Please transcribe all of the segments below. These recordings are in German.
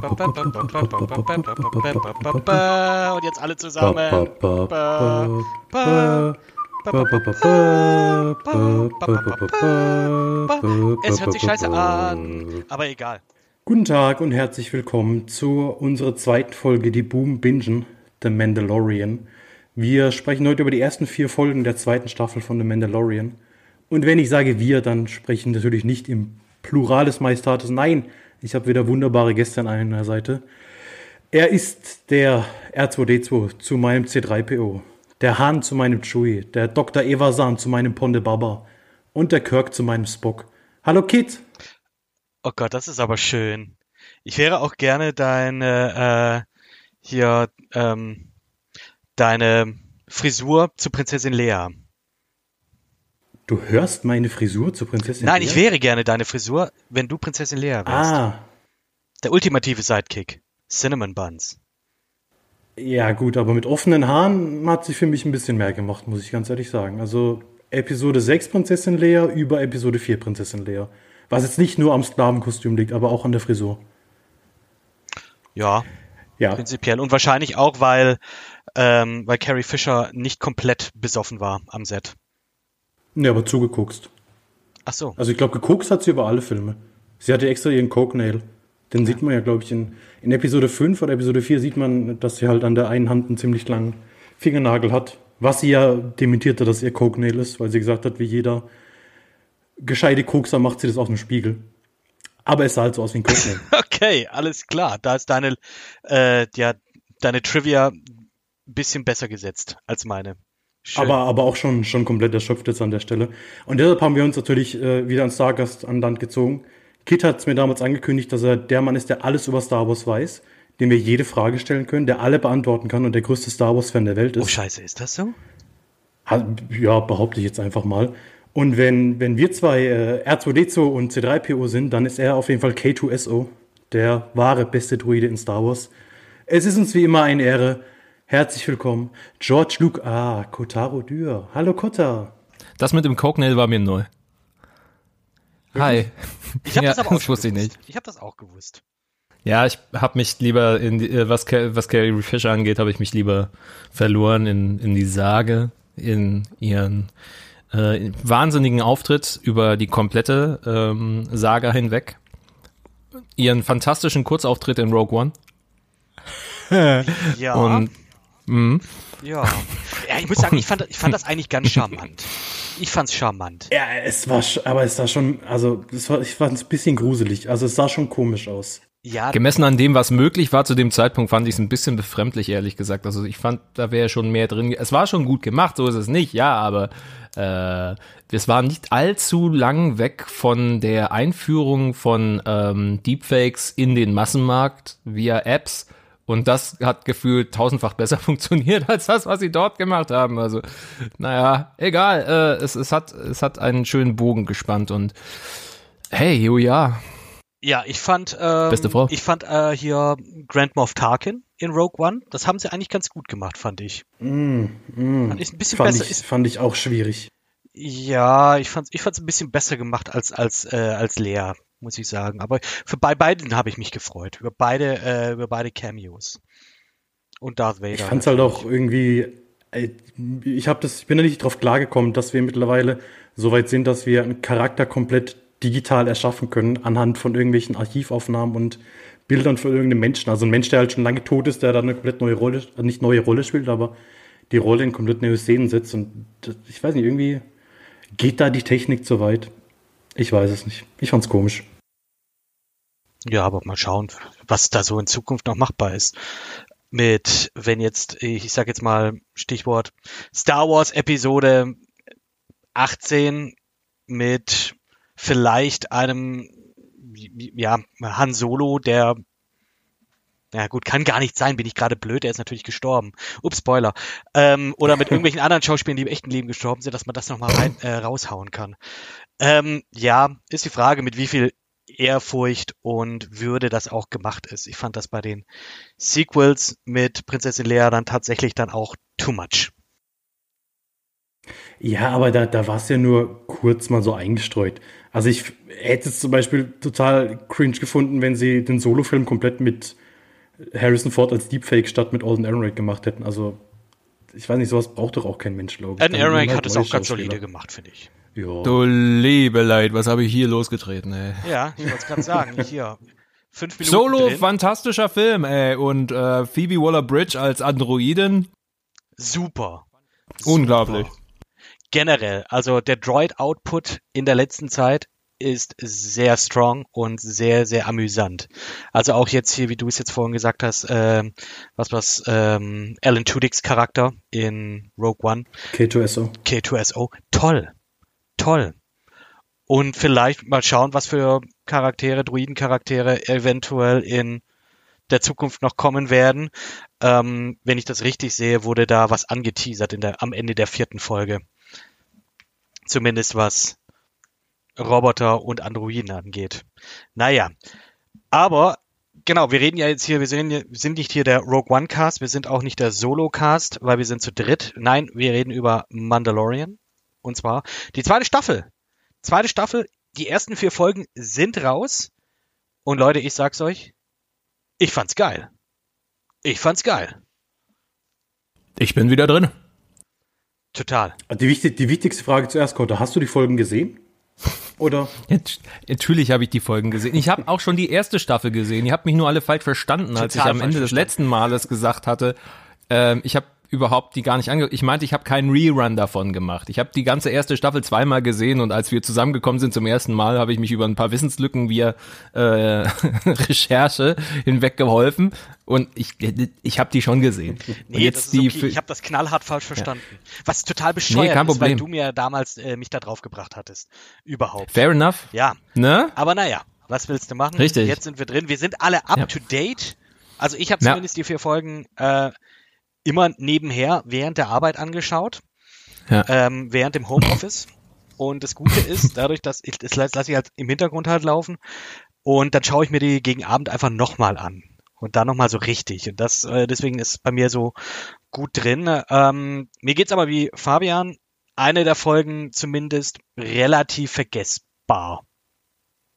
Und jetzt alle zusammen. Es hört sich scheiße an, aber egal. Guten Tag und herzlich willkommen zu unserer zweiten Folge, die Boom Bingen, The Mandalorian. Wir sprechen heute über die ersten vier Folgen der zweiten Staffel von The Mandalorian. Und wenn ich sage wir, dann sprechen natürlich nicht im Plural des Majestates. Nein, ich habe wieder wunderbare Gäste an einer Seite. Er ist der R2D2 zu meinem C3PO, der Hahn zu meinem Chewie, der Dr. Evasan zu meinem Ponde Baba und der Kirk zu meinem Spock. Hallo Kit! Oh Gott, das ist aber schön. Ich wäre auch gerne deine, äh, hier, ähm, deine Frisur zu Prinzessin Lea. Du hörst meine Frisur zu Prinzessin Nein, Lea? ich wäre gerne deine Frisur, wenn du Prinzessin Lea wärst. Ah, Der ultimative Sidekick. Cinnamon Buns. ja gut, aber mit offenen Haaren hat sich für mich ein bisschen mehr gemacht, muss ich ganz ehrlich sagen. Also Episode 6 Prinzessin Lea über Episode 4 Prinzessin Lea. Was jetzt nicht nur am Sklavenkostüm liegt, aber auch an der Frisur. Ja, Ja, prinzipiell. Und wahrscheinlich auch, weil, ähm, weil Carrie Fisher nicht komplett besoffen war am Set. Nee, aber zugeguckst. Ach so. Also ich glaube, geguckt hat sie über alle Filme. Sie hatte extra ihren Coke Nail. Den sieht man ja, glaube ich, in, in Episode 5 oder Episode 4 sieht man, dass sie halt an der einen Hand einen ziemlich langen Fingernagel hat. Was sie ja dementierte, dass ihr Coke Nail ist, weil sie gesagt hat, wie jeder gescheite Kokser macht sie das auf dem Spiegel. Aber es sah halt so aus wie ein Coke Nail. Okay, alles klar. Da ist deine, äh, ja, deine Trivia ein bisschen besser gesetzt als meine. Schön. aber, aber auch schon, schon komplett erschöpft jetzt an der Stelle. Und deshalb haben wir uns natürlich äh, wieder einen Stargast an Land gezogen. Kit hat es mir damals angekündigt, dass er der Mann ist, der alles über Star Wars weiß, dem wir jede Frage stellen können, der alle beantworten kann und der größte Star Wars-Fan der Welt oh, ist. scheiße, ist das so? Ja, behaupte ich jetzt einfach mal. Und wenn, wenn wir zwei äh, R2D2 und C3PO sind, dann ist er auf jeden Fall K2SO, der wahre beste Druide in Star Wars. Es ist uns wie immer eine Ehre. Herzlich willkommen, George Luke. Ah, Kotaro Dürr. Hallo Kota. Das mit dem Coke-Nail war mir neu. Hi. Ich habe Ja, das aber auch das wusste ich gewusst. nicht. Ich habe das auch gewusst. Ja, ich habe mich lieber in die, äh, was, was Carrie Fisher angeht, habe ich mich lieber verloren in, in die Sage, in ihren äh, wahnsinnigen Auftritt über die komplette ähm, Saga hinweg. Ihren fantastischen Kurzauftritt in Rogue One. Ja. Und mh, ja. ja. Ich muss sagen, ich fand, ich fand das eigentlich ganz charmant. Ich fand's charmant. Ja, es war, sch- aber es sah schon, also es war, ich fand es ein bisschen gruselig. Also es sah schon komisch aus. Ja, gemessen an dem, was möglich war zu dem Zeitpunkt, fand ich es ein bisschen befremdlich, ehrlich gesagt. Also ich fand, da wäre schon mehr drin. Es war schon gut gemacht, so ist es nicht, ja, aber äh, es war nicht allzu lang weg von der Einführung von ähm, Deepfakes in den Massenmarkt via Apps. Und das hat gefühlt tausendfach besser funktioniert als das, was sie dort gemacht haben. Also, naja, egal. Äh, es, es, hat, es hat einen schönen Bogen gespannt und hey, oh ja. Ja, ich fand, ähm, Beste Frau. ich fand äh, hier Grand Moff Tarkin in Rogue One. Das haben sie eigentlich ganz gut gemacht, fand ich. Mm, mm. Fand ich ein bisschen Fand besser. ich, Ist, fand ich auch schwierig. ja, ich fand's, ich fand's ein bisschen besser gemacht als als äh, als Lea, muss ich sagen. Aber für bei beiden habe ich mich gefreut über beide äh, über beide Cameos und Darth Vader. Ich fand's halt auch irgendwie, ich habe das, ich bin da nicht drauf klargekommen, dass wir mittlerweile so weit sind, dass wir einen Charakter komplett digital erschaffen können anhand von irgendwelchen Archivaufnahmen und Bildern von irgendeinem Menschen. Also ein Mensch, der halt schon lange tot ist, der dann eine komplett neue Rolle, äh, nicht neue Rolle spielt, aber die Rolle in komplett neue Szenen setzt. Und das, ich weiß nicht, irgendwie geht da die Technik zu weit. Ich weiß es nicht. Ich fand's komisch. Ja, aber mal schauen, was da so in Zukunft noch machbar ist. Mit, wenn jetzt, ich sag jetzt mal Stichwort Star Wars Episode 18 mit vielleicht einem, ja, Han Solo, der, na gut, kann gar nicht sein, bin ich gerade blöd, der ist natürlich gestorben. Ups, Spoiler. Ähm, oder mit irgendwelchen anderen Schauspielern, die im echten Leben gestorben sind, dass man das nochmal rein, äh, raushauen kann. Ähm, ja, ist die Frage, mit wie viel Ehrfurcht und Würde das auch gemacht ist. Ich fand das bei den Sequels mit Prinzessin Leia dann tatsächlich dann auch too much. Ja, aber da, da war es ja nur kurz mal so eingestreut. Also ich hätte es zum Beispiel total cringe gefunden, wenn sie den Solo-Film komplett mit Harrison Ford als Deepfake statt mit Alden Ehrenreich gemacht hätten. Also ich weiß nicht, sowas braucht doch auch kein Mensch, glaube ich. Alden Ehrenreich halt hat es auch ganz solide gemacht, finde ich. Ja. Du liebe Leid, was habe ich hier losgetreten, ey. Ja, ich wollte es gerade sagen. Hier, fünf Minuten Solo, drin. fantastischer Film, ey. Und äh, Phoebe Waller-Bridge als Androidin, Super. unglaublich. Super. Generell, also der Droid-Output in der letzten Zeit ist sehr strong und sehr, sehr amüsant. Also auch jetzt hier, wie du es jetzt vorhin gesagt hast, ähm, was was ähm, Alan Tudyk's Charakter in Rogue One, K2SO. K2SO, toll, toll. Und vielleicht mal schauen, was für Charaktere, Druidencharaktere eventuell in der Zukunft noch kommen werden. Ähm, wenn ich das richtig sehe, wurde da was angeteasert in der, am Ende der vierten Folge. Zumindest was Roboter und Androiden angeht. Naja, aber genau, wir reden ja jetzt hier, wir sind, wir sind nicht hier der Rogue One Cast, wir sind auch nicht der Solo Cast, weil wir sind zu dritt. Nein, wir reden über Mandalorian. Und zwar die zweite Staffel. Zweite Staffel, die ersten vier Folgen sind raus. Und Leute, ich sag's euch, ich fand's geil. Ich fand's geil. Ich bin wieder drin. Total. Die, wichtig, die wichtigste Frage zuerst, Kotter. Hast du die Folgen gesehen? Oder? Natürlich habe ich die Folgen gesehen. Ich habe auch schon die erste Staffel gesehen. Ihr habt mich nur alle falsch verstanden, als Total ich am Ende des letzten Males gesagt hatte, ähm, ich habe überhaupt die gar nicht ange... Ich meinte, ich habe keinen Rerun davon gemacht. Ich habe die ganze erste Staffel zweimal gesehen und als wir zusammengekommen sind zum ersten Mal, habe ich mich über ein paar Wissenslücken via äh, Recherche hinweggeholfen und ich, ich habe die schon gesehen. und Nee, das ist die okay. Ich habe das knallhart falsch verstanden. Was total bescheuert kein ist, weil du mir damals äh, mich da drauf gebracht hattest. Überhaupt. Fair enough. Ja, Ne? aber naja, was willst du machen? Richtig. Jetzt sind wir drin. Wir sind alle up Ja. to date. Also ich habe Ja. zumindest die vier Folgen äh, immer nebenher während der Arbeit angeschaut, Ja. ähm, während dem Homeoffice. Und das Gute ist, dadurch, dass ich das lasse ich halt im Hintergrund halt laufen und dann schaue ich mir die gegen Abend einfach nochmal an. Und da nochmal so richtig. Und das, äh, deswegen ist bei mir so gut drin. Ähm, mir geht's aber wie Fabian, eine der Folgen zumindest relativ vergessbar,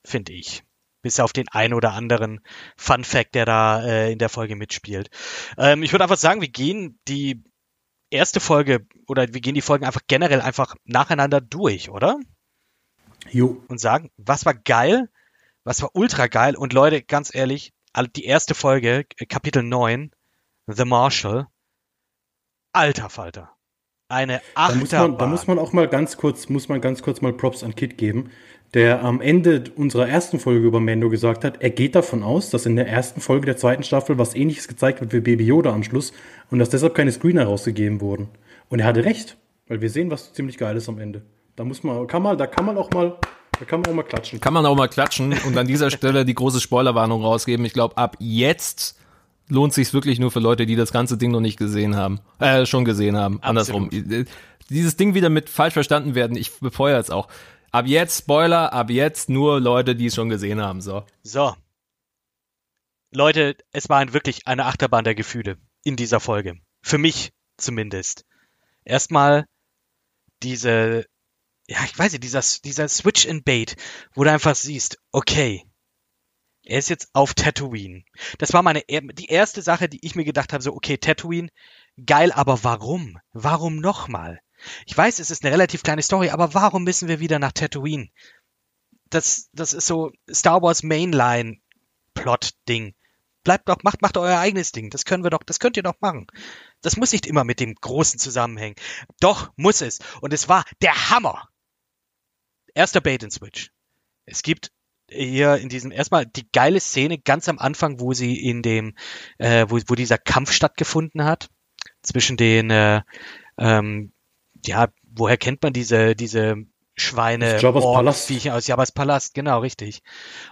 finde ich. Bis auf den ein oder anderen Fun Fact, der da äh, in der Folge mitspielt. Ähm, ich würde einfach sagen, wir gehen die erste Folge oder wir gehen die Folgen einfach generell einfach nacheinander durch, oder? Jo. und sagen, was war geil, was war ultra geil und Leute, ganz ehrlich, die erste Folge, Kapitel 9, The Marshal, alter Falter. Eine Da muss, Achterbahn. man, da muss man auch mal ganz kurz, muss man ganz kurz mal Props an Kit geben, der am Ende unserer ersten Folge über Mando gesagt hat, er geht davon aus, dass in der ersten Folge der zweiten Staffel was ähnliches gezeigt wird wie Baby Yoda am Schluss und dass deshalb keine Screener rausgegeben wurden. Und er hatte recht, weil wir sehen was ziemlich Geiles am Ende. Da muss man, kann man, da kann man auch mal, da kann man auch mal klatschen. Kann man auch mal klatschen und an dieser Stelle die große Spoilerwarnung rausgeben. Ich glaube, ab jetzt lohnt sich's wirklich nur für Leute, die das ganze Ding noch nicht gesehen haben. Äh, schon gesehen haben. Andersrum. Dieses Ding wieder mit falsch verstanden werden, ich befeuere es auch. Ab jetzt Spoiler, ab jetzt nur Leute, die es schon gesehen haben. So. So. Leute, es war wirklich eine Achterbahn der Gefühle in dieser Folge. Für mich zumindest. Erstmal diese, ja, ich weiß nicht, dieser, dieser Switch in Bait, wo du einfach siehst, okay, er ist jetzt auf Tatooine. Das war meine, die erste Sache, die ich mir gedacht habe, so, okay, Tatooine, geil, aber warum? Warum nochmal? Ich weiß, es ist eine relativ kleine Story, aber warum müssen wir wieder nach Tatooine? Das, das ist so Star Wars Mainline Plot Ding. Bleibt doch, macht, macht euer eigenes Ding. Das können wir doch, das könnt ihr doch machen. Das muss nicht immer mit dem Großen zusammenhängen. Doch, muss es. Und es war der Hammer. Erster Bait and Switch. Es gibt hier in diesem erstmal die geile Szene ganz am Anfang, wo sie in dem, äh, wo, wo dieser Kampf stattgefunden hat zwischen den, äh, ähm, ja, woher kennt man diese diese Schweine, Jabba's Ork- Palast. Viecher aus Jabba's Palast, genau richtig.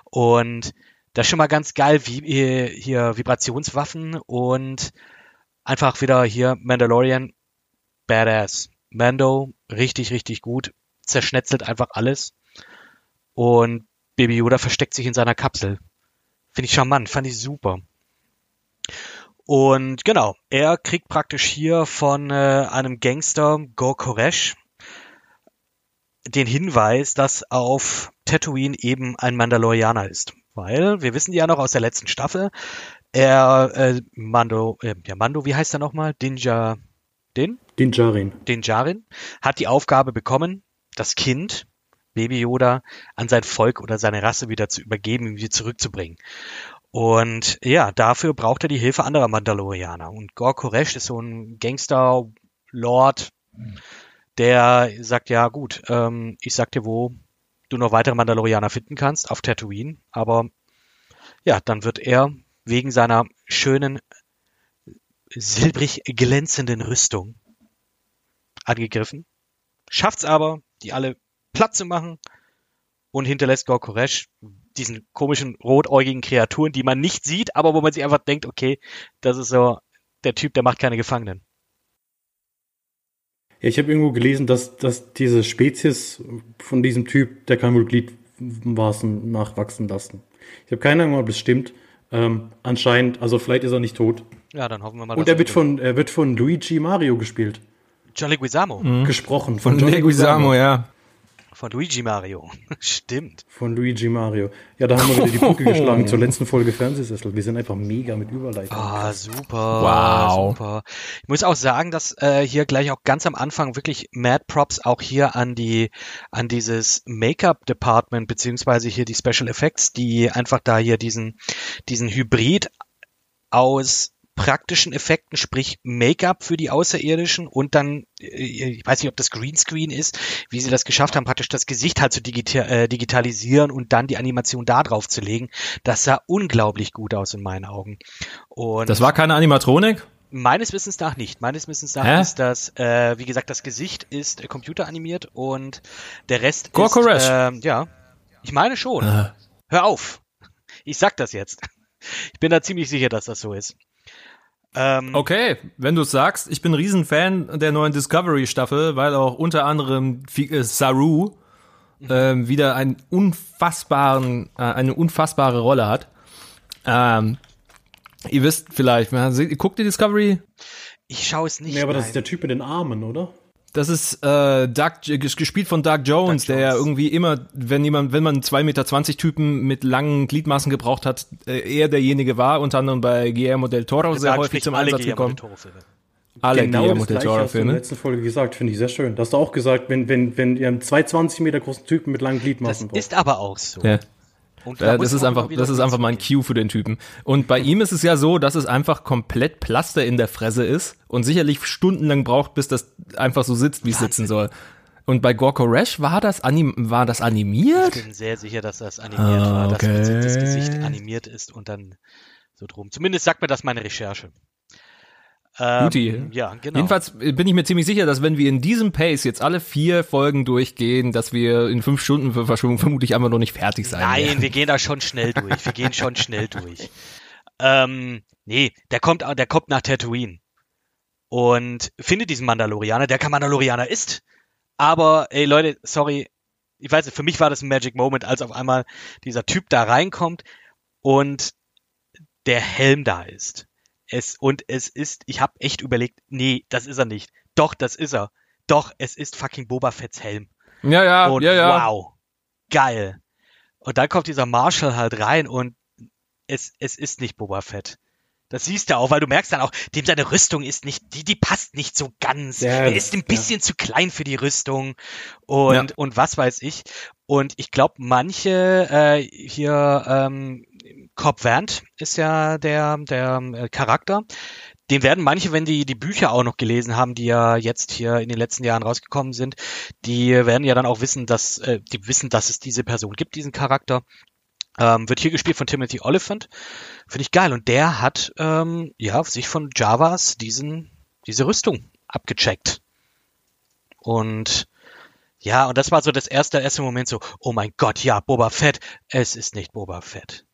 Und das ist schon mal ganz geil, wie hier, hier Vibrationswaffen und einfach wieder hier Mandalorian Badass. Mando richtig richtig gut, zerschnetzelt einfach alles und Baby Yoda versteckt sich in seiner Kapsel. Finde ich charmant, fand ich super. Und genau, er kriegt praktisch hier von äh, einem Gangster, Gor Koresh, den Hinweis, dass auf Tatooine eben ein Mandalorianer ist. Weil, wir wissen ja noch aus der letzten Staffel, er, äh, Mando, äh, ja, Mando, wie heißt er nochmal? Dinja, Din? Dinjarin. Dinjarin, hat die Aufgabe bekommen, das Kind, Baby Yoda, an sein Volk oder seine Rasse wieder zu übergeben, ihn wieder zurückzubringen. Und ja, dafür braucht er die Hilfe anderer Mandalorianer. Und Gor Koresh ist so ein Gangster-Lord, der sagt, ja gut, ähm, ich sag dir, wo du noch weitere Mandalorianer finden kannst, auf Tatooine. Aber ja, dann wird er wegen seiner schönen, silbrig glänzenden Rüstung angegriffen. Schafft's aber, die alle platt zu machen und hinterlässt Gor Koresh diesen komischen rotäugigen Kreaturen, die man nicht sieht, aber wo man sich einfach denkt, okay, das ist so der Typ, der macht keine Gefangenen. Ja, ich habe irgendwo gelesen, dass, dass diese Spezies von diesem Typ, der kann wohl Gliedmaßen nachwachsen lassen. Ich habe keine Ahnung, ob das stimmt. Ähm, anscheinend, also vielleicht ist er nicht tot. Ja, dann hoffen wir mal. Und er wird von, er wird von Luigi Mario gespielt. John Leguizamo. Mhm. Gesprochen. Von John Leguizamo, ja. Von Luigi Mario. Stimmt. Von Luigi Mario. Ja, da haben wir wieder die Brücke geschlagen zur letzten Folge Fernsehsessel. Wir sind einfach mega mit Überleitung. Ah, super. Wow. Super. Ich muss auch sagen, dass äh, hier gleich auch ganz am Anfang wirklich Mad Props auch hier an die an dieses Make-up Department beziehungsweise hier die Special Effects, die einfach da hier diesen diesen Hybrid aus praktischen Effekten, sprich Make-up für die Außerirdischen und dann, äh, ich weiß nicht, ob das Greenscreen ist, wie sie das geschafft haben, praktisch das Gesicht halt zu äh, digitalisieren und dann die Animation da drauf zu legen. Das sah unglaublich gut aus in meinen Augen. Und Das war keine Animatronik? Meines Wissens nach nicht. Meines Wissens nach Hä? ist das, äh, wie gesagt, das Gesicht ist äh, computeranimiert und der Rest Gor ist, äh, ja, ich meine schon. Äh. Hör auf. Ich sag das jetzt. Ich bin da ziemlich sicher, dass das so ist. Ähm, Okay, wenn du es sagst, ich bin ein Riesenfan der neuen Discovery-Staffel, weil auch unter anderem äh, Saru ähm, wieder einen unfassbaren, äh, eine unfassbare Rolle hat. Ähm, ihr wisst vielleicht, man, guckt ihr Discovery? Ich schaue es nicht. Nee, aber das nein. ist der Typ mit den Armen, oder? Das ist äh, Doug, ges- gespielt von Doug Jones, Doug der ja Jones. irgendwie immer, wenn jemand, wenn man einen 2,20 Meter Typen mit langen Gliedmaßen gebraucht hat, äh, er derjenige war, unter anderem bei Guillermo del Toro sehr häufig zum alle Einsatz Guillermo gekommen. Alle genau Guillermo das del Toro hast du in der Filme. letzten Folge gesagt, finde ich sehr schön. Da hast du auch gesagt, wenn, wenn, wenn ihr einen 2,20 Meter großen Typen mit langen Das Gliedmaßen braucht. ist aber auch so. Ja. Da das ist einfach, das ist einfach mein Cue für den Typen. Und bei ihm ist es ja so, dass es einfach komplett Plaster in der Fresse ist und sicherlich stundenlang braucht, bis das einfach so sitzt, wie es sitzen soll. Und bei Gorko Rash war das, anim war das Ich animiert? bin sehr sicher, dass das animiert Ah, war, dass das. Gesicht animiert ist und dann so drum. Zumindest sagt mir das meine Recherche. Ähm, Guti. Ja, genau. Jedenfalls bin ich mir ziemlich sicher, dass wenn wir in diesem Pace jetzt alle vier Folgen durchgehen, dass wir in fünf Stunden für Verschwörung vermutlich einfach noch nicht fertig sein Nein, werden. wir gehen da schon schnell durch. Wir gehen schon schnell durch. Ähm, nee, der kommt, der kommt nach Tatooine und findet diesen Mandalorianer, der kein Mandalorianer ist. Aber, ey Leute, sorry, ich weiß nicht, für mich war das ein Magic Moment, als auf einmal dieser Typ da reinkommt und der Helm da ist. Es, und es ist, ich habe echt überlegt, nee, das ist er nicht. Doch, das ist er. Doch, es ist fucking Boba Fett's Helm. Ja, ja, Und ja, ja. wow, geil. Und dann kommt dieser Marshall halt rein und es, es ist nicht Boba Fett. Das siehst du auch, weil du merkst dann auch, dem seine Rüstung ist nicht, die, die passt nicht so ganz. Ja, er ist ein bisschen zu klein für die Rüstung und, Ja. und was weiß ich. Und ich glaube, manche äh, hier, ähm, Cobb Van't ist ja der, der äh, Charakter. Den werden manche, wenn die die Bücher auch noch gelesen haben, die ja jetzt hier in den letzten Jahren rausgekommen sind, die werden ja dann auch wissen, dass äh, die wissen, dass es diese Person gibt, diesen Charakter. Ähm, wird hier gespielt von Timothy Oliphant. Finde ich geil. Und der hat ähm, ja sich von Javas diesen diese Rüstung abgecheckt. Und ja, und das war so das erste erste Moment so, oh mein Gott, ja, Boba Fett, es ist nicht Boba Fett.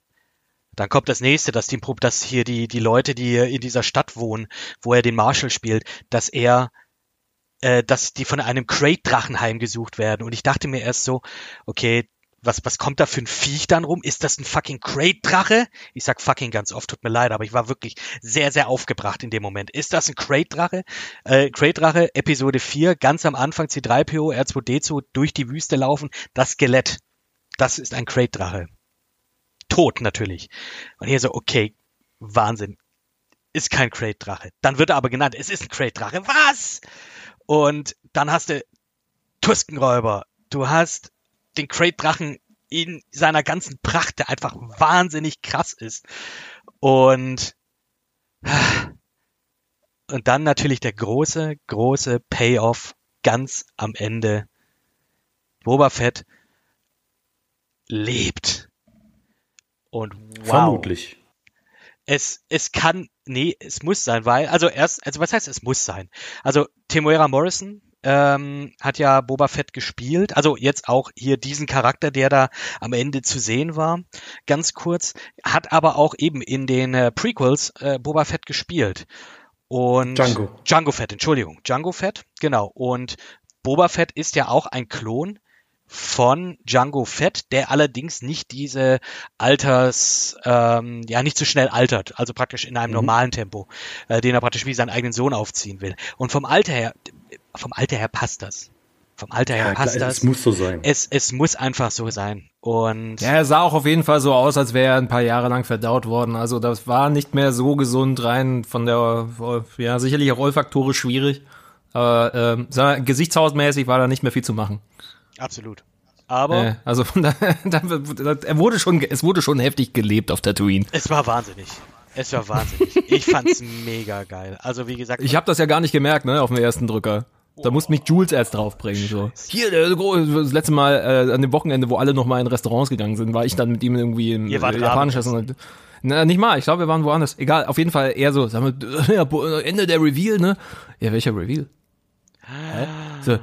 Dann kommt das nächste, dass die, dass hier die, die Leute, die in dieser Stadt wohnen, wo er den Marshall spielt, dass er, äh, dass die von einem Crate-Drachen heimgesucht werden. Und ich dachte mir erst so, okay, was, was kommt da für ein Viech dann rum? Ist das ein fucking Crate-Drache? Ich sag fucking ganz oft, tut mir leid, aber ich war wirklich sehr, sehr aufgebracht in dem Moment. Ist das ein Crate-Drache? Äh, Crate-Drache, Episode 4, ganz am Anfang C3PO, R2D2 durch die Wüste laufen, das Skelett. Das ist ein Crate-Drache. Tot natürlich. Und hier so, okay, Wahnsinn. Ist kein Crate-Drache. Dann wird er aber genannt, es ist ein Crate-Drache. Was? Und dann hast du Tuskenräuber. Du hast den Crate-Drachen in seiner ganzen Pracht, der einfach wahnsinnig krass ist. Und, und dann natürlich der große, große Payoff ganz am Ende. Boba Fett lebt. Und wow. Vermutlich. Es, es kann, nee, es muss sein, weil, also erst, also was heißt es muss sein? Also Temuera Morrison, ähm, hat ja Boba Fett gespielt. Also jetzt auch hier diesen Charakter, der da am Ende zu sehen war, ganz kurz, hat aber auch eben in den äh, Prequels äh, Boba Fett gespielt. Und Django. Django Fett, Entschuldigung. Django Fett, genau. Und Boba Fett ist ja auch ein Klon von Django Fett, der allerdings nicht diese Alters, ähm, ja, nicht so schnell altert, also praktisch in einem Mhm. normalen Tempo, äh, den er praktisch wie seinen eigenen Sohn aufziehen will. Und vom Alter her, vom Alter her passt das. Vom Alter her Ja, klar, passt das. es muss so sein. es, es muss einfach so sein. Und Ja, er sah auch auf jeden Fall so aus, als wäre er ein paar Jahre lang verdaut worden. Also das war nicht mehr so gesund rein von der, ja, sicherlich auch olfaktorisch schwierig. Aber mal, gesichtshausmäßig war da nicht mehr viel zu machen. Absolut. Aber Äh, also von daher, da, da, er wurde schon, es wurde schon heftig gelebt auf Tatooine. es war wahnsinnig. Es war wahnsinnig. Ich fand's mega geil. Also wie gesagt, Ich habe das ja gar nicht gemerkt, ne, auf dem ersten Drücker. Da musste mich Jules erst draufbringen. So. Hier, das letzte Mal äh, an dem Wochenende, wo alle noch mal in Restaurants gegangen sind, war ich dann mit ihm irgendwie im äh, Japanisch essen. Na, nicht mal, ich glaube, wir waren woanders. Egal, auf jeden Fall eher so, sagen wir, Ende der Reveal, ne? Ja, welcher Reveal? Hä? So,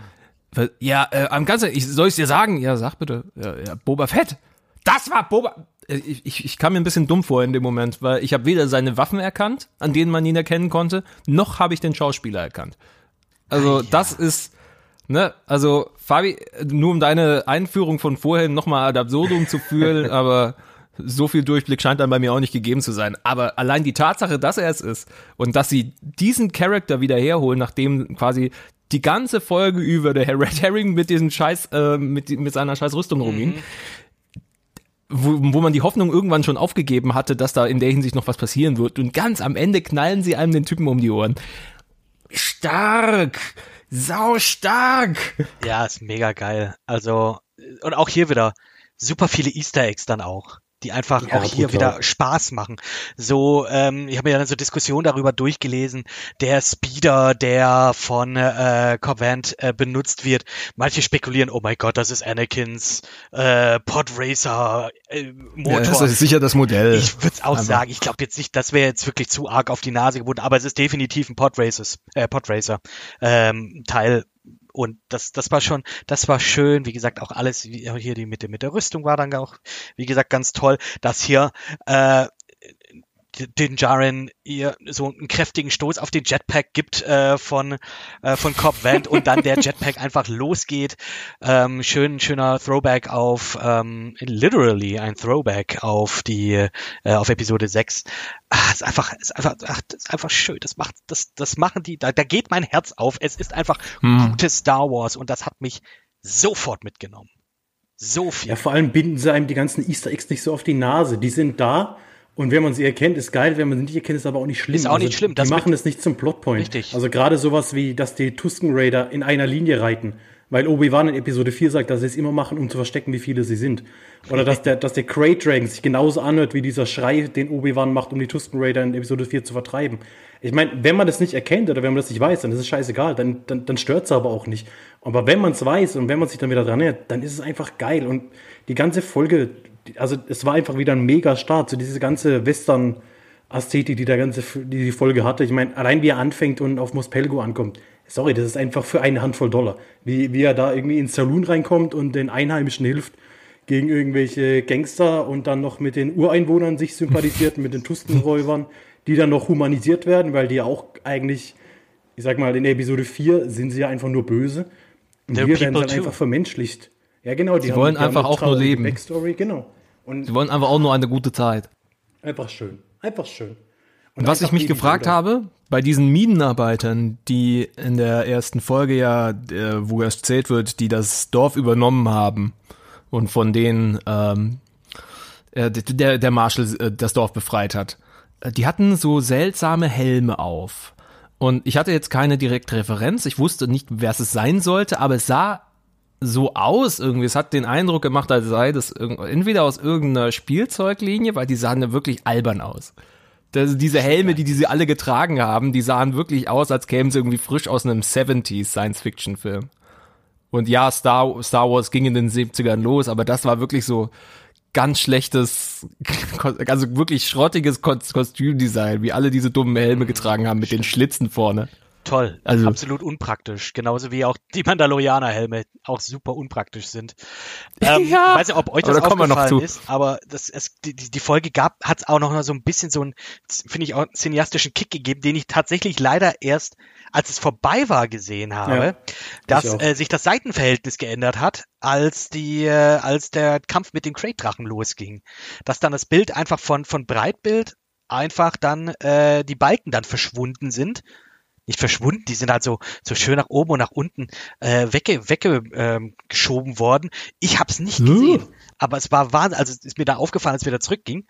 ja, äh, am ganzen, ich soll ich dir sagen? Ja, sag bitte. Ja, ja, Boba Fett. Das war Boba. Äh, Ich, ich, ich kam mir ein bisschen dumm vor in dem Moment, weil ich habe weder seine Waffen erkannt, an denen man ihn erkennen konnte, noch habe ich den Schauspieler erkannt. Also Ah, ja. das ist, ne, also Fabi, nur um deine Einführung von vorhin nochmal ad absurdum zu führen, aber so viel Durchblick scheint dann bei mir auch nicht gegeben zu sein. Aber allein die Tatsache, dass er es ist und dass sie diesen Charakter wieder herholen, nachdem quasi die ganze Folge über der Red Herring mit diesem Scheiß, äh, mit, mit seiner scheiß Rüstung rumging, wo, wo man die Hoffnung irgendwann schon aufgegeben hatte, dass da in der Hinsicht noch was passieren wird. Und ganz am Ende knallen sie einem den Typen um die Ohren. Stark! Sau stark! Ja, ist mega geil. Also, und auch hier wieder super viele Easter Eggs dann auch, die einfach Ja, auch hier brutal. wieder Spaß machen. So, ähm, ich habe mir dann so Diskussionen darüber durchgelesen, der Speeder, der von äh, Corvant äh, benutzt wird. Manche spekulieren, oh mein Gott, das ist Anakins äh, Podracer äh, Motor. sicher das Modell. Ich würde es auch Aber- sagen. Ich glaube jetzt nicht, das wäre jetzt wirklich zu arg auf die Nase gebunden, aber es ist definitiv ein Podraces, äh, Podracer ähm, Teil. Und das, das war schon, das war schön. Wie gesagt, auch alles hier die mit, mit der Rüstung war dann auch, wie gesagt, ganz toll, dass hier äh, den Jaren ihr so einen kräftigen Stoß auf den Jetpack gibt äh, von äh, von Cobb Vant und dann der Jetpack einfach losgeht. Ähm, schön schöner Throwback auf ähm, literally ein Throwback auf die äh, auf Episode 6. Ah, ist einfach ist einfach ach, das ist einfach schön. Das macht das das machen die da, da geht mein Herz auf. Es ist einfach Hm. gutes Star Wars und das hat mich sofort mitgenommen. So viel. Ja, vor allem binden sie einem die ganzen Easter Eggs nicht so auf die Nase. Die sind da und wenn man sie erkennt, ist geil. Wenn man sie nicht erkennt, ist aber auch nicht schlimm. Ist auch nicht schlimm. Das die machen es nicht zum Plotpoint. Richtig. Also gerade sowas wie, dass die Tusken Raider in einer Linie reiten. Weil Obi-Wan in Episode 4 sagt, dass sie es immer machen, um zu verstecken, wie viele sie sind. Oder dass der, dass der Crate Dragon sich genauso anhört wie dieser Schrei, den Obi-Wan macht, um die Tusken Raider in Episode 4 zu vertreiben. Ich meine, wenn man das nicht erkennt oder wenn man das nicht weiß, dann ist es scheißegal, dann, dann, dann stört es aber auch nicht. Aber wenn man es weiß und wenn man sich dann wieder dran erinnert, dann ist es einfach geil. Und die ganze Folge, also es war einfach wieder ein mega Start, so diese ganze Western-Ästhetik, die der ganze, die die Folge hatte. Ich meine, allein wie er anfängt und auf Mospelgo ankommt, sorry, das ist einfach für eine Handvoll Dollar. Wie, wie er da irgendwie ins Saloon reinkommt und den Einheimischen hilft gegen irgendwelche Gangster und dann noch mit den Ureinwohnern sich sympathisiert, mit den Tuskenräubern, die dann noch humanisiert werden, weil die ja auch eigentlich, ich sag mal, in Episode 4 sind sie ja einfach nur böse. Und hier werden sie dann too. einfach vermenschlicht. Ja, genau. Die Sie wollen die haben einfach eine auch nur leben. Backstory, genau. Und Sie wollen einfach auch nur eine gute Zeit. einfach schön. Einfach schön. Und was ich einfach mich gefragt habe, bei diesen Minenarbeitern, die in der ersten Folge ja, äh, wo erzählt wird, die das Dorf übernommen haben und von denen ähm, äh, der, der Marshall äh, das Dorf befreit hat, äh, die hatten so seltsame Helme auf. Und ich hatte jetzt keine direkte Referenz, ich wusste nicht, wer es sein sollte, aber es sah so aus irgendwie. Es hat den Eindruck gemacht, als sei das entweder aus irgendeiner Spielzeuglinie, weil die sahen ja wirklich albern aus. Das, diese Helme, die diese alle getragen haben, die sahen wirklich aus, als kämen sie irgendwie frisch aus einem 70s Science-Fiction-Film. Und ja, Star, Star Wars ging in den 70ern los, aber das war wirklich so ganz schlechtes, also wirklich schrottiges Kos- Kostümdesign, wie alle diese dummen Helme getragen haben mit den Schlitzen vorne. Toll. Also- Absolut unpraktisch. Genauso wie auch die Mandalorianer-Helme auch super unpraktisch sind. Ähm, Ja, weiß nicht, ob euch das aufgefallen ist, aber das, es, die, die Folge gab, hat es auch noch so ein bisschen so einen, finde ich, auch einen cineastischen Kick gegeben, den ich tatsächlich leider erst, als es vorbei war, gesehen habe, Ja, dass äh, sich das Seitenverhältnis geändert hat, als die, äh, als der Kampf mit den Crate-Drachen losging. Dass dann das Bild einfach von, von Breitbild einfach dann äh, die Balken dann verschwunden sind nicht verschwunden, die sind halt so, so schön nach oben und nach unten äh, wegge, wegge ähm, geschoben worden. Ich habe es nicht Hm. gesehen, aber es war Wahnsinn, also es ist mir da aufgefallen, als wir da zurückgingen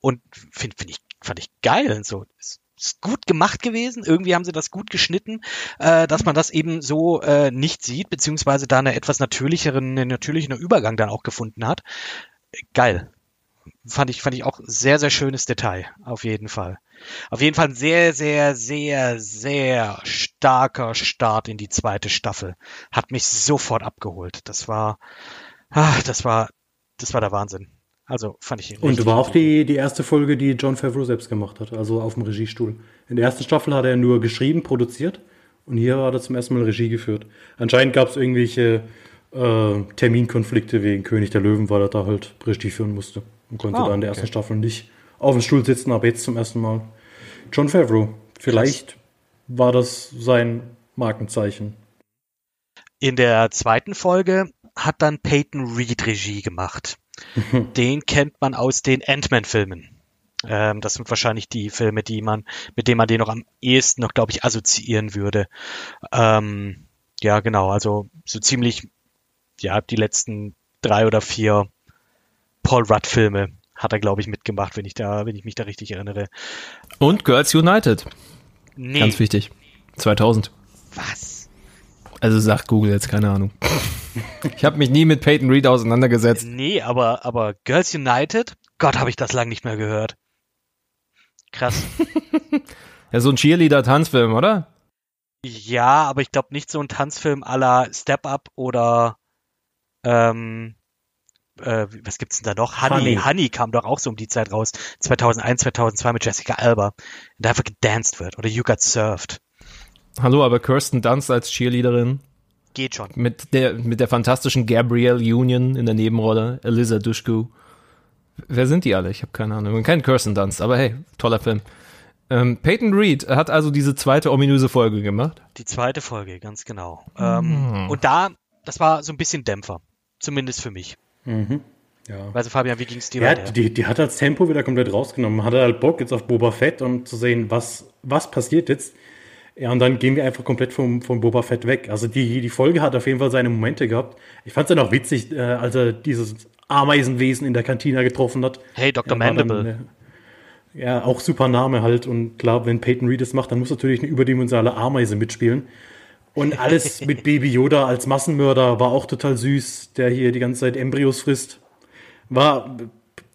und finde find ich, fand ich geil und so. Es ist gut gemacht gewesen, irgendwie haben sie das gut geschnitten, äh, dass man das eben so äh, nicht sieht, beziehungsweise da eine etwas natürlicheren, einen natürlichen Übergang dann auch gefunden hat. Geil. Fand ich, fand ich auch sehr, sehr schönes Detail, auf jeden Fall. Auf jeden Fall ein sehr, sehr, sehr, sehr starker Start in die zweite Staffel. Hat mich sofort abgeholt. Das war, ah, das war, das war der Wahnsinn. Also fand ich Und war auch die, die erste Folge, die John Favreau selbst gemacht hat, also auf dem Regiestuhl. In der ersten Staffel hat er nur geschrieben, produziert und hier hat er zum ersten Mal Regie geführt. Anscheinend gab es irgendwelche äh, Terminkonflikte wegen König der Löwen, weil er da halt Regie führen musste und konnte Ah, da in der okay. ersten Staffel nicht auf dem Stuhl sitzen, aber jetzt zum ersten Mal. John Favreau, vielleicht war das sein Markenzeichen. In der zweiten Folge hat dann Peyton Reed Regie gemacht. Den kennt man aus den Ant-Man-Filmen. Ähm, das sind wahrscheinlich die Filme, die man, mit denen man den noch am ehesten noch, glaube ich, assoziieren würde. Ähm, ja, genau, also so ziemlich, ja, die letzten drei oder vier Paul Rudd-Filme hat er, glaube ich, mitgemacht, wenn ich da, wenn ich mich da richtig erinnere. Und Girls United, Nee, ganz wichtig. 2000. was? Also sagt Google jetzt, keine Ahnung. Ich habe mich nie mit Peyton Reed auseinandergesetzt. Nee, aber, aber Girls United, Gott, habe ich das lang nicht mehr gehört. Krass. Ja, so ein Cheerleader-Tanzfilm, oder? Ja, aber ich glaube nicht so ein Tanzfilm la Step Up oder ähm, äh, was gibt's denn da noch? Honey, Honey. Honey kam doch auch so um die Zeit raus. 2001, 2002 mit Jessica Alba. Da einfach gedanced wird. Oder You Got Served. Hallo, aber Kirsten Dunst als Cheerleaderin Geht schon. mit der mit der fantastischen Gabrielle Union in der Nebenrolle, Eliza Dushku. Wer sind die alle? Ich habe keine Ahnung. Kein Kirsten Dunst, aber hey, toller Film. Ähm, Peyton Reed hat also diese zweite ominöse Folge gemacht. Die zweite Folge, ganz genau. Ähm, und da, das war so ein bisschen Dämpfer. Zumindest für mich. Ja. Also Fabian, wie ging's dir Ja, weiter? die, die hat das Tempo wieder komplett rausgenommen. Hatte halt Bock jetzt auf Boba Fett und zu sehen, was, was passiert jetzt. Ja, und dann gehen wir einfach komplett vom, vom Boba Fett weg. Also die, die Folge hat auf jeden Fall seine Momente gehabt. Ich fand es dann auch witzig, äh, als er dieses Ameisenwesen in der Kantina getroffen hat. Hey, Dr. Dann, Mandible. äh, ja, auch super Name halt. Und klar, wenn Peyton Reed das macht, dann muss natürlich eine überdimensionale Ameise mitspielen. Und alles mit Baby Yoda als Massenmörder war auch total süß, der hier die ganze Zeit Embryos frisst. War,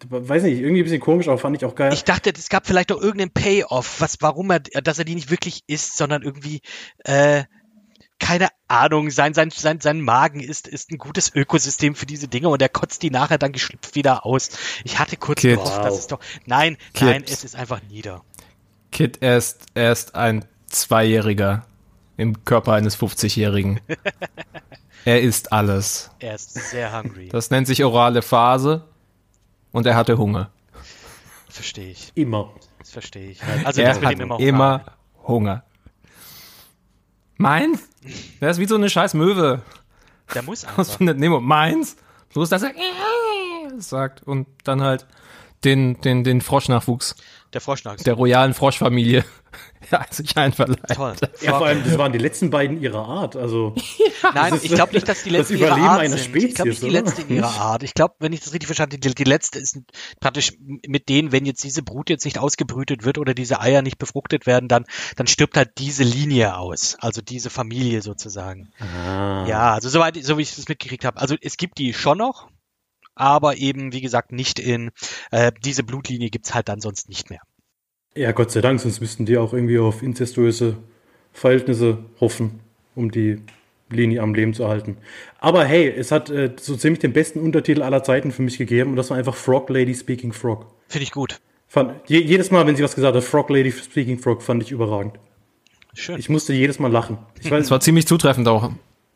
weiß nicht, irgendwie ein bisschen komisch, aber fand ich auch geil. Ich dachte, es gab vielleicht auch irgendeinen Payoff, was, warum er, dass er die nicht wirklich isst, sondern irgendwie, äh, keine Ahnung, sein, sein, sein, sein Magen ist, ist ein gutes Ökosystem für diese Dinge und er kotzt die nachher dann geschlüpft wieder aus. Ich hatte kurz Kid. gehofft, das ist doch, nein, Kid. nein, es ist einfach nieder. Kid, er ist, er ist ein Zweijähriger im Körper eines 50-Jährigen. er isst alles. Er ist sehr hungry. Das nennt sich orale Phase und er hatte Hunger. verstehe ich. Immer. Das verstehe ich. Also, er das mit hat immer, immer, Hunger. Meins? Der ist wie so eine scheiß Möwe. Der muss einfach. findet Nemo? Meins. Bloß, dass er äh, sagt und dann halt den, den, den Froschnachwuchs Der Froschnachs. der royalen Froschfamilie sich einverleibt. Toll. Ja, vor allem, das waren die letzten beiden ihrer Art. Also, Nein, Das ist ich glaube nicht, dass die das letzte ihrer Überleben Art einer sind. ich glaube nicht Spezies, die oder? letzte in ihrer Art. Ich glaube, wenn ich das richtig verstanden habe, die, die letzte ist praktisch mit denen, wenn jetzt diese Brut jetzt nicht ausgebrütet wird oder diese Eier nicht befruchtet werden, dann, dann stirbt halt diese Linie aus. Also diese Familie sozusagen. ah. Ja, also soweit, so wie ich das mitgekriegt habe. Also es gibt die schon noch, aber eben, wie gesagt, nicht in, äh, diese Blutlinie gibt's halt dann sonst nicht mehr. Ja, Gott sei Dank, sonst müssten die auch irgendwie auf inzestuöse Verhältnisse hoffen, um die Linie am Leben zu erhalten. Aber hey, es hat äh, so ziemlich den besten Untertitel aller Zeiten für mich gegeben und das war einfach Frog Lady Speaking Frog. Finde ich gut. Fand, je, jedes Mal, wenn sie was gesagt hat, Frog Lady Speaking Frog, fand ich überragend. Schön. Ich musste jedes Mal lachen. Ich weiß, Das war ziemlich zutreffend auch.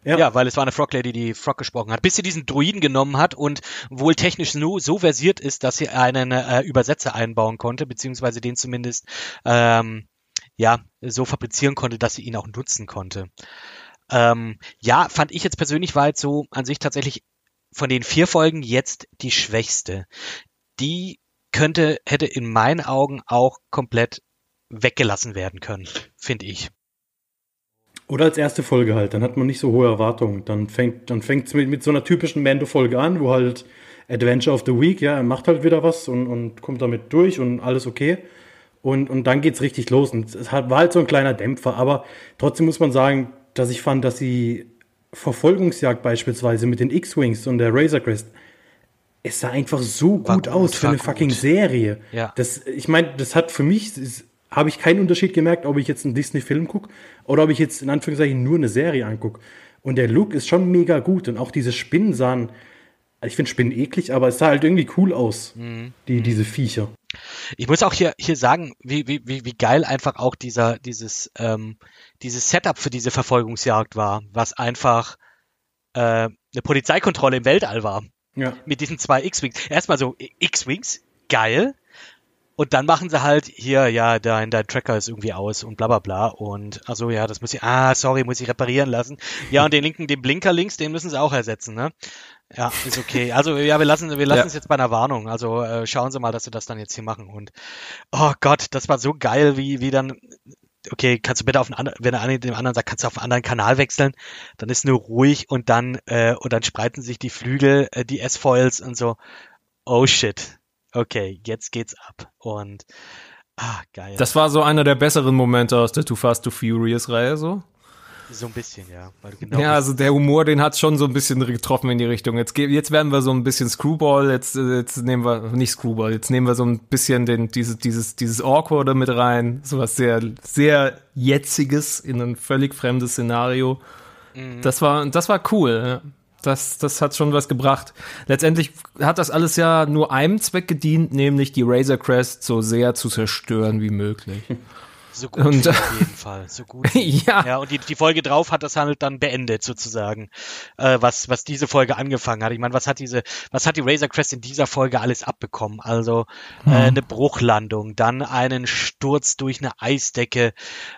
Ja, Ja, weil es war eine Frog Lady, die Frog gesprochen hat, bis sie diesen Druiden genommen hat und wohl technisch so, so versiert ist, dass sie einen äh, Übersetzer einbauen konnte, beziehungsweise den zumindest ähm, ja so fabrizieren konnte, dass sie ihn auch nutzen konnte. Ähm, ja, fand ich jetzt persönlich war jetzt so an sich tatsächlich von den vier Folgen jetzt die schwächste. Die könnte, hätte in meinen Augen auch komplett weggelassen werden können, finde ich. Oder als erste Folge halt, dann hat man nicht so hohe Erwartungen. Dann fängt dann fängt's mit, mit so einer typischen Mando-Folge an, wo halt Adventure of the Week, ja, er macht halt wieder was und, und kommt damit durch und alles okay. Und, und dann geht's richtig los. Und es hat, war halt so ein kleiner Dämpfer, aber trotzdem muss man sagen, dass ich fand, dass die Verfolgungsjagd beispielsweise mit den X-Wings und der Razor Crest, es sah einfach so gut, gut, aus für eine gut. fucking Serie. Ja. Das, ich meine, das hat für mich, ist- habe ich keinen Unterschied gemerkt, ob ich jetzt einen Disney-Film gucke oder ob ich jetzt in Anführungszeichen nur eine Serie angucke. Und der Look ist schon mega gut und auch diese Spinnen sahen, also ich finde Spinnen eklig, aber es sah halt irgendwie cool aus, Mhm. die, diese Viecher. Ich muss auch hier, hier sagen, wie, wie, wie, wie geil einfach auch dieser, dieses, ähm, dieses Setup für diese Verfolgungsjagd war, was einfach äh, eine Polizeikontrolle im Weltall war. Ja. Mit diesen zwei X-Wings. Erstmal so X-Wings, geil. Und dann machen sie halt hier, ja, dein, dein Tracker ist irgendwie aus und bla bla bla. Und also ja, das muss ich, ah, sorry, muss ich reparieren lassen. Ja, und den linken, den Blinker links, den müssen sie auch ersetzen, ne? Ja, ist okay. Also ja, wir lassen, wir lassen Ja. es jetzt bei einer Warnung. Also äh, schauen Sie mal, dass Sie das dann jetzt hier machen. Und oh Gott, das war so geil, wie, wie dann. Okay, kannst du bitte auf einen anderen, wenn der eine dem anderen sagt, kannst du auf einen anderen Kanal wechseln, dann ist nur ruhig und dann äh, und dann spreiten sich die Flügel, äh, die S-Foils und so. Oh shit. Okay, jetzt geht's ab. Und ah, geil. Das war so einer der besseren Momente aus der Too Fast, Too Furious Reihe, so. so ein bisschen, ja. Genau Ja, also der Humor, den hat schon so ein bisschen getroffen in die Richtung. Jetzt, jetzt werden wir so ein bisschen Screwball, jetzt, jetzt nehmen wir, nicht Screwball, jetzt nehmen wir so ein bisschen den, dieses, dieses, dieses Awkward mit rein. Sowas sehr, sehr Jetziges in ein völlig fremdes Szenario. Das war, das war cool. Ja. Das, das hat schon was gebracht. Letztendlich hat das alles ja nur einem Zweck gedient, nämlich die Razor Crest so sehr zu zerstören wie möglich. so gut und- auf jeden Fall. So gut. ja. Ja, und die, die Folge drauf hat das halt dann beendet sozusagen, äh, was, was diese Folge angefangen hat. Ich meine, was hat diese, was hat die Razor Crest in dieser Folge alles abbekommen? Also äh, eine Bruchlandung, dann einen Sturz durch eine Eisdecke,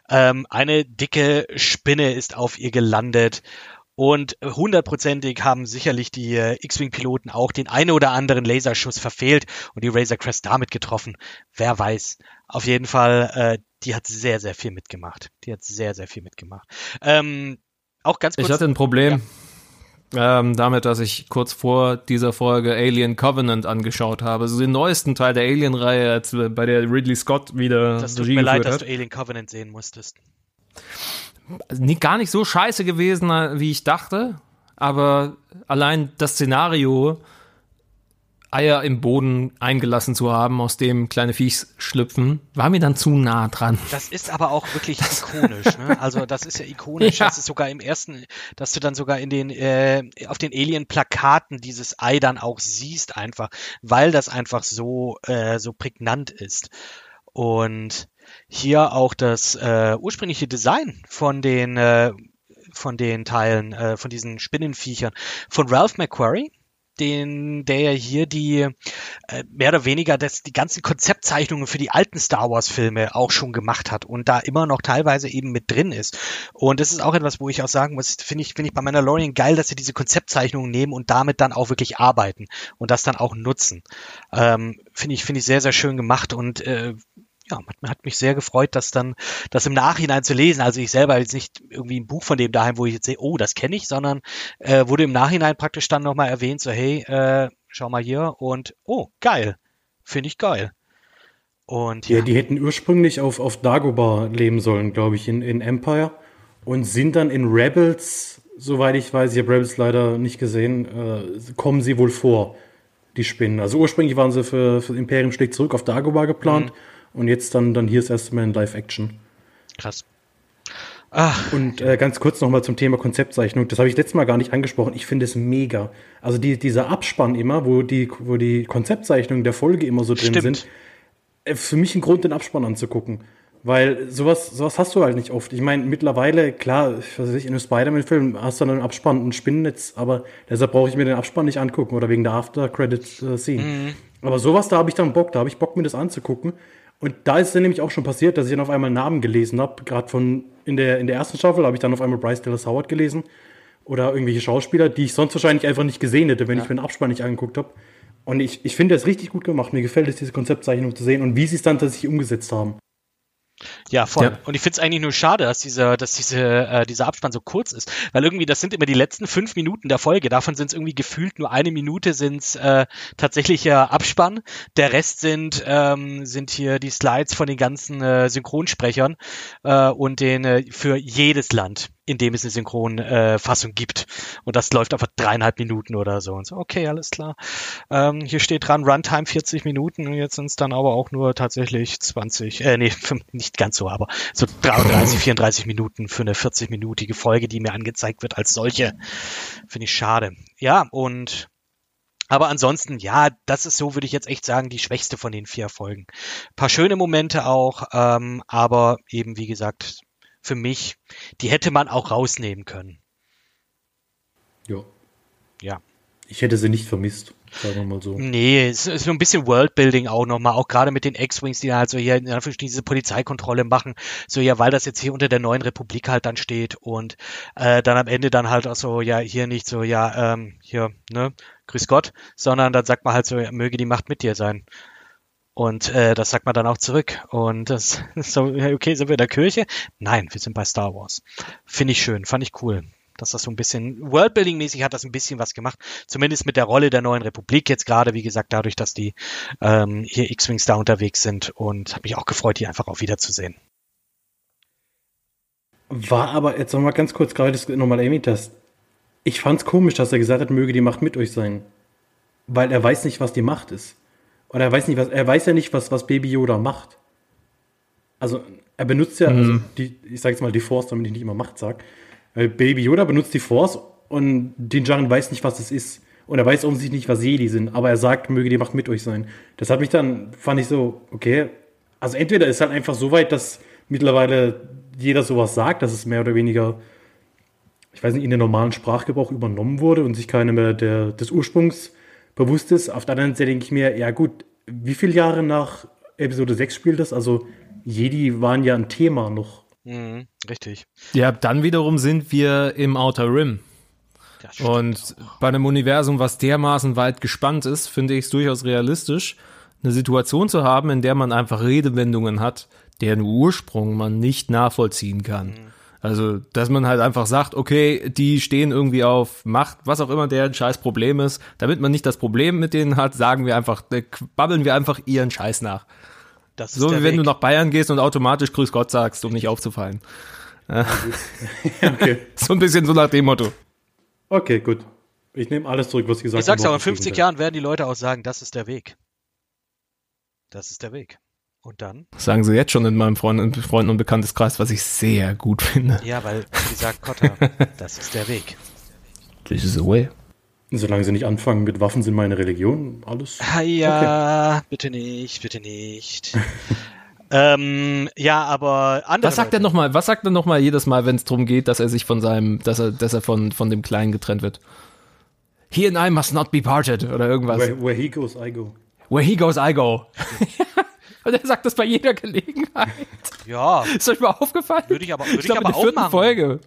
ähm, eine dicke Spinne ist auf ihr gelandet. Und hundertprozentig haben sicherlich die äh, X-Wing-Piloten auch den einen oder anderen Laserschuss verfehlt und die Razor Crest damit getroffen. Wer weiß. Auf jeden Fall, äh, die hat sehr, sehr viel mitgemacht. Die hat sehr, sehr viel mitgemacht. Ähm, auch ganz kurz. Ich hatte ein Problem ähm, damit, dass ich kurz vor dieser Folge Alien Covenant angeschaut habe. Also den neuesten Teil der Alien-Reihe, äh, bei der Ridley Scott wieder das tut Regie mir leid, geführt dass hat. du Alien Covenant sehen musstest. Nie, gar nicht so scheiße gewesen, äh, wie ich dachte. Aber allein das Szenario, Eier im Boden eingelassen zu haben, aus dem kleine Viechs schlüpfen, war mir dann zu nah dran. Das ist aber auch wirklich ikonisch. Ne? Also das ist ja ikonisch. Ja. Das ist sogar im ersten, dass du dann sogar in den äh, auf den Alien-Plakaten dieses Ei dann auch siehst einfach, weil das einfach so äh, so prägnant ist. Und hier auch das äh, ursprüngliche Design von den äh, von den Teilen, äh, von diesen Spinnenviechern von Ralph McQuarrie. den, der ja hier die äh, mehr oder weniger das, die ganzen Konzeptzeichnungen für die alten Star Wars Filme auch schon gemacht hat und da immer noch teilweise eben mit drin ist. Und das ist auch etwas, wo ich auch sagen muss, finde ich, finde ich bei Mandalorian geil, dass sie diese Konzeptzeichnungen nehmen und damit dann auch wirklich arbeiten und das dann auch nutzen. Ähm, finde ich, finde ich sehr, sehr schön gemacht und äh, ja, hat, hat mich sehr gefreut, dass dann das im Nachhinein zu lesen. Also ich selber jetzt nicht irgendwie ein Buch von dem daheim, wo ich jetzt sehe, oh, das kenne ich, sondern äh, wurde im Nachhinein praktisch dann nochmal erwähnt, so hey, äh, schau mal hier und oh, geil, finde ich geil. Und ja. ja, die hätten ursprünglich auf, auf Dagobah leben sollen, glaube ich, in, in Empire und sind dann in Rebels, soweit ich weiß, ich habe Rebels leider nicht gesehen, äh, kommen sie wohl vor, die Spinnen. Also ursprünglich waren sie für, für Imperium schlägt zurück auf Dagobah geplant. Mhm und jetzt dann, dann hier das erste Mal in Live-Action. Krass. Ach. Und äh, ganz kurz nochmal zum Thema Konzeptzeichnung. Das habe ich letztes Mal gar nicht angesprochen. Ich finde es mega. Also die, dieser Abspann immer, wo die, wo die Konzeptzeichnungen der Folge immer so drin Stimmt. sind, äh, für mich ein Grund, den Abspann anzugucken. Weil sowas, sowas hast du halt nicht oft. Ich meine, mittlerweile, klar, ich weiß nicht, in einem Spider-Man-Film hast du dann einen Abspann, ein Spinnennetz, aber deshalb brauche ich mir den Abspann nicht angucken oder wegen der After-Credit-Scene. Äh, mhm. Aber sowas, da habe ich dann Bock, da habe ich Bock, mir das anzugucken. Und da ist es nämlich auch schon passiert, dass ich dann auf einmal Namen gelesen habe. Gerade von in der, in der ersten Staffel habe ich dann auf einmal Bryce Dallas Howard gelesen. Oder irgendwelche Schauspieler, die ich sonst wahrscheinlich einfach nicht gesehen hätte, wenn ja. ich mir den Abspann nicht angeguckt habe. Und ich, ich finde das richtig gut gemacht. Mir gefällt es, diese Konzeptzeichnung zu sehen und wie sie es dann tatsächlich umgesetzt haben. Ja, voll. Ja. Und ich finde es eigentlich nur schade, dass dieser, dass diese, äh, dieser Abspann so kurz ist. Weil irgendwie, das sind immer die letzten fünf Minuten der Folge. Davon sind es irgendwie gefühlt nur eine Minute sind äh, tatsächlicher Abspann. Der Rest sind, ähm, sind hier die Slides von den ganzen äh, Synchronsprechern äh, und den äh, für jedes Land in dem es eine Synchronfassung äh, gibt. Und das läuft einfach dreieinhalb Minuten oder so. Und so, okay, alles klar. Ähm, hier steht dran, Runtime 40 Minuten und jetzt sind es dann aber auch nur tatsächlich 20, äh, nee, nicht ganz so, aber so 33, 34 Minuten für eine 40-minütige Folge, die mir angezeigt wird als solche. Finde ich schade. Ja, und aber ansonsten, ja, das ist so, würde ich jetzt echt sagen, die schwächste von den vier Folgen. Paar schöne Momente auch, ähm, aber eben, wie gesagt, für mich, die hätte man auch rausnehmen können. Ja. Ja. Ich hätte sie nicht vermisst, sagen wir mal so. Nee, es ist so ein bisschen Worldbuilding auch nochmal, auch gerade mit den X-Wings, die halt so hier in Anführungsstrichen diese Polizeikontrolle machen, so ja, weil das jetzt hier unter der neuen Republik halt dann steht und äh, dann am Ende dann halt auch so, ja, hier nicht so, ja, ähm, hier, ne, grüß Gott, sondern dann sagt man halt so, ja, möge die Macht mit dir sein. Und äh, das sagt man dann auch zurück. Und das so, okay, sind wir in der Kirche? Nein, wir sind bei Star Wars. Finde ich schön, fand ich cool. Dass das so ein bisschen Worldbuilding-mäßig hat das ein bisschen was gemacht. Zumindest mit der Rolle der neuen Republik jetzt gerade, wie gesagt, dadurch, dass die ähm, hier X-Wings da unterwegs sind. Und habe mich auch gefreut, die einfach auch wiederzusehen. War aber, jetzt nochmal ganz kurz gerade nochmal erwähnt hast. Ich fand's komisch, dass er gesagt hat, möge die Macht mit euch sein. Weil er weiß nicht, was die Macht ist. Oder er weiß nicht, was, er weiß ja nicht, was, was Baby Yoda macht. Also er benutzt ja, also mhm. also die, ich sage jetzt mal die Force, damit ich nicht immer Macht sage. Baby Yoda benutzt die Force und Din Djarin weiß nicht, was es ist. Und er weiß offensichtlich nicht, was Jedi sind, aber er sagt, möge die Macht mit euch sein. Das hat mich dann, fand ich so, okay. Also entweder ist halt einfach so weit, dass mittlerweile jeder sowas sagt, dass es mehr oder weniger, ich weiß nicht, in den normalen Sprachgebrauch übernommen wurde und sich keiner mehr der, des Ursprungs bewusst ist. Auf der anderen Seite denke ich mir, ja gut, wie viele Jahre nach Episode 6 spielt das? Also Jedi waren ja ein Thema noch. Mhm, richtig. Ja, dann wiederum sind wir im Outer Rim. Und bei einem Universum, was dermaßen weit gespannt ist, finde ich es durchaus realistisch, eine Situation zu haben, in der man einfach Redewendungen hat, deren Ursprung man nicht nachvollziehen kann. Mhm. Also, dass man halt einfach sagt, okay, die stehen irgendwie auf Macht, was auch immer deren scheiß Problem ist. Damit man nicht das Problem mit denen hat, sagen wir einfach, äh, babbeln wir einfach ihren Scheiß nach. so wie wenn Weg. du nach Bayern gehst und automatisch Grüß Gott sagst, um nicht aufzufallen. okay. so ein bisschen so nach dem Motto. Okay, gut. Ich nehme alles zurück, was ich gesagt habe. Ich sag's aber, in 50 Jahren werden die Leute auch sagen, das ist der Weg. Das ist der Weg. Und dann? sagen sie jetzt schon in meinem Freund, Freund und Bekannteskreis, was ich sehr gut finde. Ja, weil, wie gesagt, Kotter, das ist der Weg. This is the way. Solange sie nicht anfangen mit Waffen sind meine Religion, alles. Ah, ja, okay. bitte nicht, bitte nicht. ähm, ja, aber andere. Was sagt Leute. er nochmal? Was sagt er nochmal jedes Mal, wenn es darum geht, dass er sich von seinem, dass er, dass er von, von dem Kleinen getrennt wird? He and I must not be parted oder irgendwas. Where, where he goes, I go. Where he goes, I go. Und er sagt das bei jeder Gelegenheit. Ja, Ist euch mal aufgefallen? Würde ich aber- würde ich glaube, ich aber in der vierten auch machen. Folge.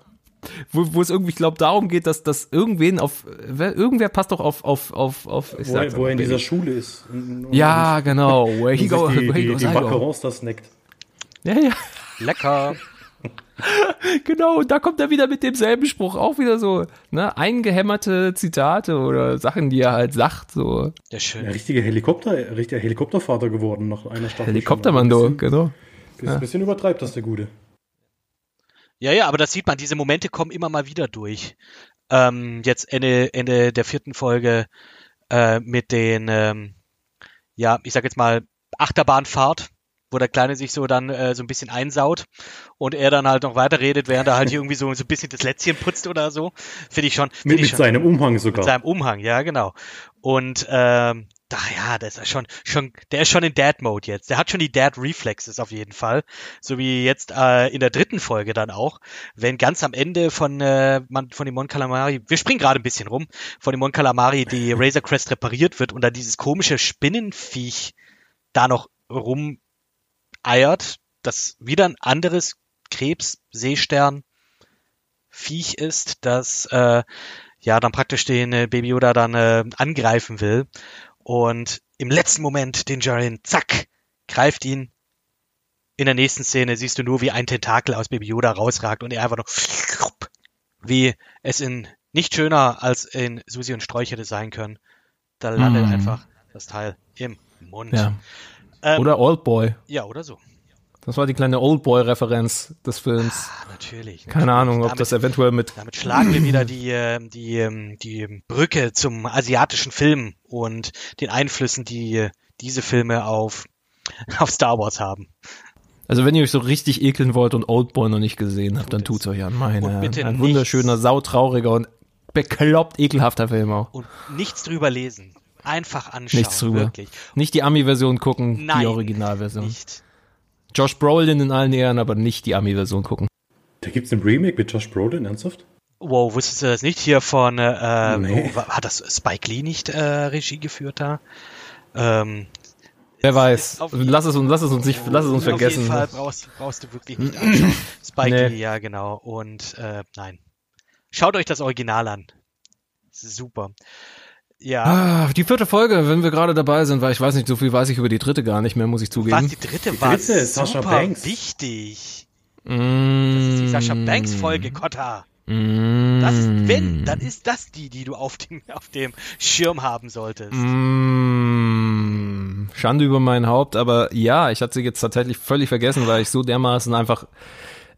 Wo, wo es irgendwie, ich glaube, darum geht, dass, dass irgendwen auf, wer, irgendwer passt doch auf, auf, auf, auf, ich Wo, sag's er- wo er in dieser Schule ist. Und, und Ja, genau. Where he, und go, die, where he die, goes, die I go. Macarons da snackt. Ja, ja, lecker. Genau. Und da kommt er wieder mit demselben Spruch. Auch wieder so, ne, eingehämmerte Zitate oder Sachen, die er halt sagt, so. Ja, Ja, schön. richtiger Helikopter, richtiger Helikoptervater geworden nach einer Staffel. Helikoptermando, genau. bisschen, bisschen, bisschen übertreibt das der Gute. Ja, ja, aber das sieht man, diese Momente kommen immer mal wieder durch. Ähm, jetzt Ende, Ende der vierten Folge äh, mit den, ähm, ja, ich sag jetzt mal, Achterbahnfahrt, wo der Kleine sich so dann äh, so ein bisschen einsaut und er dann halt noch weiterredet, während er halt hier irgendwie so, so ein bisschen das Lätzchen putzt oder so. Finde ich schon. Find Mit, ich mit schon seinem Umhang sogar. mit seinem Umhang, ja, genau. Und ähm, da, ja, das ist schon, schon, der ist schon in Dad-Mode jetzt. Der hat schon die Dad-Reflexes auf jeden Fall. So wie jetzt äh, in der dritten Folge dann auch, wenn ganz am Ende von, äh, man, von dem Mon Calamari, wir springen gerade ein bisschen rum, von dem Mon Calamari die Razor Crest repariert wird und da dieses komische Spinnenviech da noch rumeiert, das wieder ein anderes Krebs, Seestern, Viech ist, das äh, ja dann praktisch den äh, Baby Yoda dann äh, angreifen will und im letzten Moment den Jaren zack greift ihn. In der nächsten Szene siehst du nur, wie ein Tentakel aus Baby Yoda rausragt und er einfach nur wie es in nicht schöner als in Susi und Sträuch hätte sein können. Da landet Mhm. einfach das Teil im Mund. Ja. Ähm, Oder Oldboy. ja, oder so. Das war die kleine Oldboy-Referenz des Films. Ah, natürlich. Keine natürlich. Ahnung, ob Damit- das eventuell mit Damit schlagen wir wieder die, ähm, die, ähm, die Brücke zum asiatischen Film und den Einflüssen, die äh, diese Filme auf, auf Star Wars haben. Also wenn ihr euch so richtig ekeln wollt und Oldboy noch nicht gesehen habt, dann Tut es. tut's euch an. Meine Und Herren. bitte Ein nichts- wunderschöner, sautrauriger und bekloppt ekelhafter Film auch. Und nichts drüber lesen. Einfach anschauen. Nichts drüber. Wirklich. Nicht die Ami-Version gucken, Nein, die Originalversion. Nicht. Josh Brolin in allen Ehren, aber nicht die Ami-Version gucken. Da gibt's ein Remake mit Josh Brolin, ernsthaft? Wow, wusstest du das nicht? Hier von, äh, Nee. oh, hat das Spike Lee nicht äh, Regie geführt da? Ähm, Wer weiß. auf- Lass es uns, lass es uns nicht, lass es uns Auf vergessen. jeden Fall brauchst, brauchst du wirklich nicht anschauen. Spike Nee. Lee, ja genau. Und äh, nein. Schaut euch das Original an. Super. Ja, Ah, die vierte Folge, wenn wir gerade dabei sind, weil ich weiß nicht, so viel weiß ich über die dritte gar nicht mehr, muss ich was zugeben. die dritte Die war dritte ist Sascha super Banks. wichtig. Das Das ist die Sascha Banks Folge, Kotta. Das ist, wenn, dann ist das die, die du auf dem, auf dem Schirm haben solltest. Mm, Schande über mein Haupt, aber ja, ich hatte sie jetzt tatsächlich völlig vergessen, weil ich so dermaßen einfach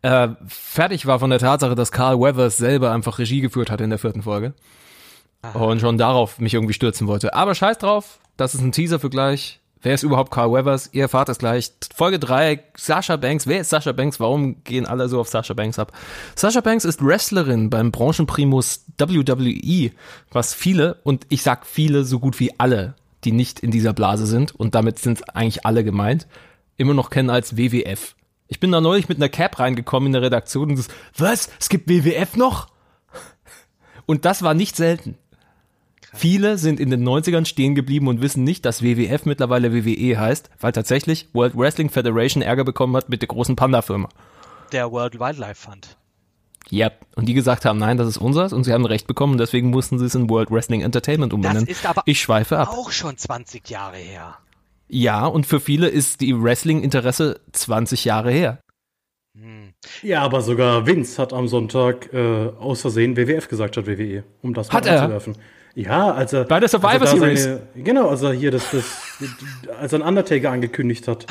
äh, fertig war von der Tatsache, dass Carl Weathers selber einfach Regie geführt hat in der vierten Folge. Und schon darauf mich irgendwie stürzen wollte. Aber scheiß drauf, das ist ein Teaser für gleich. Wer ist überhaupt Carl Weathers? Ihr erfahrt es gleich. Folge 3, Sasha Banks. Wer ist Sasha Banks? Warum gehen alle so auf Sasha Banks ab? Sasha Banks ist Wrestlerin beim Branchenprimus WWE, was viele, und ich sag viele, so gut wie alle, die nicht in dieser Blase sind, und damit sind eigentlich alle gemeint, immer noch kennen als WWF. Ich bin da neulich mit einer Cap reingekommen in der Redaktion und das, was? Es gibt WWF noch? Und das war nicht selten. Viele sind in den 90ern stehen geblieben und wissen nicht, dass WWF mittlerweile WWE heißt, weil tatsächlich World Wrestling Federation Ärger bekommen hat mit der großen Panda-Firma. Der World Wildlife Fund. Yep. Und die gesagt haben, nein, das ist unseres und sie haben Recht bekommen und deswegen mussten sie es in World Wrestling Entertainment Das umbenennen. ist aber ich schweife ab. auch schon 20 Jahre her. Ja, und für viele ist die Wrestling-Interesse 20 Jahre her. Hm. Ja, aber sogar Vince hat am Sonntag äh, aus Versehen WWF gesagt statt WWE, um das mal Hat er? Ja, als er, Bei der Survivor als er da Series. Seine, genau, als er hier das, das, als er einen Undertaker angekündigt hat.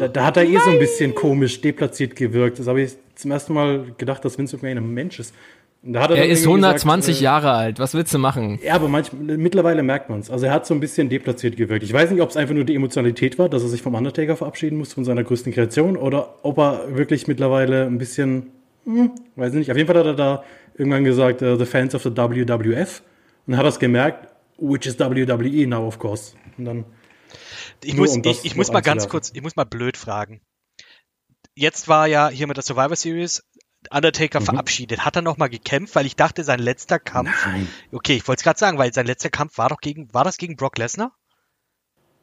Da, da hat er eh so ein bisschen komisch deplatziert gewirkt. Das habe ich zum ersten Mal gedacht, dass Vince McMahon ein Mensch ist. Und da hat Er dann ist irgendwie 120 gesagt, äh, Jahre alt. Was willst du machen? Ja, aber manch, mittlerweile merkt man es. Also er hat so ein bisschen deplatziert gewirkt. Ich weiß nicht, ob es einfach nur die Emotionalität war, dass er sich vom Undertaker verabschieden muss, von seiner größten Kreation, oder ob er wirklich mittlerweile ein bisschen, hm, weiß nicht. Auf jeden Fall hat er da irgendwann gesagt, uh, the fans of the WWF. Und hat das gemerkt, which is WWE now, of course. Und dann, Ich muss, um ich, ich muss mal ganz kurz, ich muss mal blöd fragen. Jetzt war ja hier mit der Survivor Series Undertaker verabschiedet. Hat er noch mal gekämpft, weil ich dachte, sein letzter Kampf. Nein. Okay, ich wollte es gerade sagen, weil sein letzter Kampf war doch gegen, war das gegen Brock Lesnar?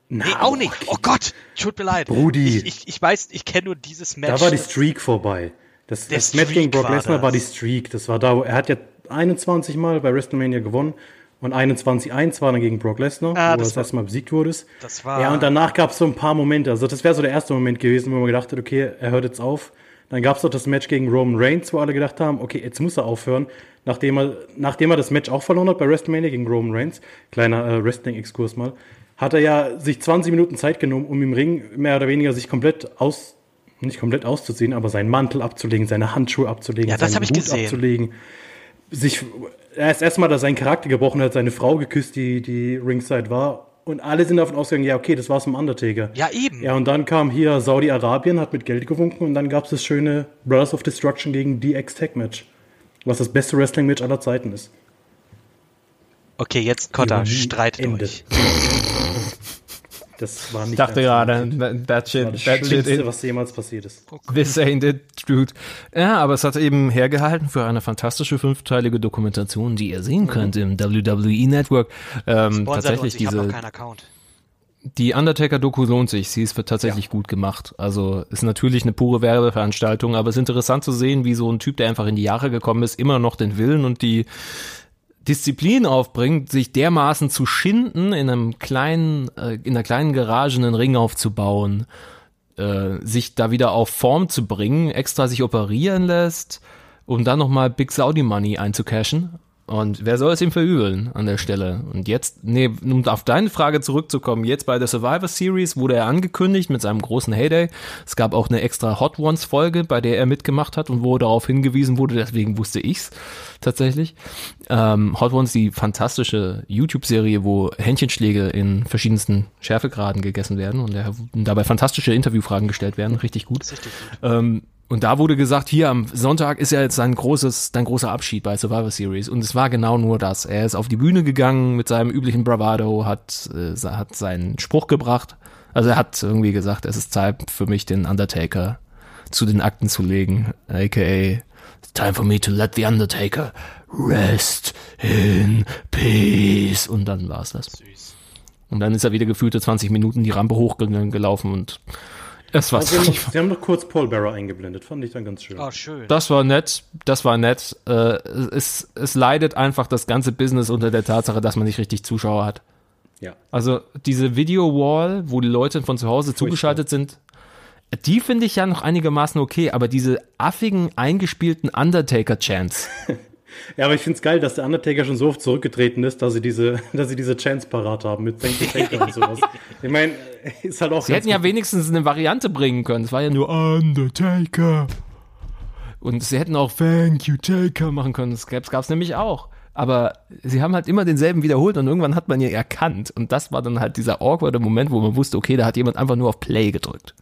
Nee, Na, auch nicht. Oh Gott, tut mir leid. Brudi. Ich, ich, ich weiß, ich kenne nur dieses Match. Da war die Streak vorbei. Das, das Match gegen Brock Lesnar war die. Streak. Das war da, wo- er hat ja 21 Mal bei WrestleMania gewonnen und 21-1 war dann gegen Brock Lesnar, Ah, wo das er das war- erste Mal besiegt wurde. Das war- Ja, und danach gab es so ein paar Momente. Also das wäre so der erste Moment gewesen, wo man gedacht hat, okay, er hört jetzt auf. Dann gab es doch das Match gegen Roman Reigns, wo alle gedacht haben, okay, jetzt muss er aufhören. Nachdem er, nachdem er das Match auch verloren hat bei WrestleMania gegen Roman Reigns, kleiner äh, Wrestling-Exkurs mal, hat er ja sich 20 Minuten Zeit genommen, um im Ring mehr oder weniger sich komplett aus, nicht komplett auszuziehen, aber seinen Mantel abzulegen, seine Handschuhe abzulegen, Ja, das seinen Hut gesehen. abzulegen. Sich, er ist erstmal, dass sein Charakter gebrochen hat, seine Frau geküsst, die, die Ringside war. Und alle sind davon ausgegangen, ja, okay, das war's mit Undertaker. Ja, eben. Ja, und dann kam hier Saudi-Arabien, hat mit Geld gewunken und dann gab's das schöne Brothers of Destruction gegen DX Tag Match. Was das beste Wrestling-Match aller Zeiten ist. Okay, jetzt Kotter, Ironie, streitet Ende. euch. Das war nicht Ich dachte gerade, that Das war shit, das that shit, Schlimmste, it, was jemals passiert ist. this ain't the truth. Ja, aber es hat eben hergehalten für eine fantastische fünfteilige Dokumentation, die ihr sehen könnt im WWE Network. Ähm, tatsächlich uns, ich habe noch diese, keinen Account. Die Undertaker-Doku lohnt sich. Sie ist tatsächlich gut gemacht. Also ist natürlich eine pure Werbeveranstaltung, aber es ist interessant zu sehen, wie so ein Typ, der einfach in die Jahre gekommen ist, immer noch den Willen und die Disziplin aufbringt, sich dermaßen zu schinden, in einem kleinen, äh, in einer kleinen Garage einen Ring aufzubauen, äh, sich da wieder auf Form zu bringen, extra sich operieren lässt, um dann nochmal Big Saudi Money einzucashen. Und wer soll es ihm verübeln an der Stelle? Und jetzt, nee, um auf deine Frage zurückzukommen, jetzt bei der Survivor Series wurde er angekündigt mit seinem großen Heyday. Es gab auch eine extra Hot Ones Folge, bei der er mitgemacht hat und wo darauf hingewiesen wurde, deswegen wusste ich's tatsächlich. Ähm, Hot Ones, die fantastische YouTube-Serie, wo Händchenschläge in verschiedensten Schärfegraden gegessen werden und, dabei fantastische Interviewfragen gestellt werden, richtig gut. Richtig gut. Ähm, und da wurde gesagt, hier am Sonntag ist ja jetzt sein großes, dein großer Abschied bei Survivor Series. Und es war genau nur das. Er ist auf die Bühne gegangen mit seinem üblichen Bravado, hat, äh, hat seinen Spruch gebracht. Also er hat irgendwie gesagt, es ist Zeit für mich, den Undertaker zu den Akten zu legen. AKA, time for me to let the Undertaker rest in peace. Und dann war es das. Süß. Und dann ist er wieder gefühlte 20 Minuten die Rampe hochgelaufen und es war Sie haben, noch, sie haben noch kurz Paul Bearer eingeblendet, fand ich dann ganz schön. Oh, schön. Das war nett, das war nett. Äh, es, es leidet einfach das ganze Business unter der Tatsache, dass man nicht richtig Zuschauer hat. Ja. Also diese Video-Wall, wo die Leute von zu Hause zugeschaltet sind, die finde ich ja noch einigermaßen okay, aber diese affigen, eingespielten Undertaker-Chants, Ja, aber ich find's geil, dass der Undertaker schon so oft zurückgetreten ist, dass sie diese, dass sie diese Chance parat haben mit Thank you Taker und sowas. Ich meine, ist halt auch sie hätten ja wenigstens eine Variante bringen können. Es war ja nur Undertaker. Und sie hätten auch Thank you Taker machen können. Das gab's, gab's nämlich auch. Aber sie haben halt immer denselben wiederholt und irgendwann hat man ja erkannt. Und das war dann halt dieser awkwarde Moment, wo man wusste, okay, da hat jemand einfach nur auf Play gedrückt.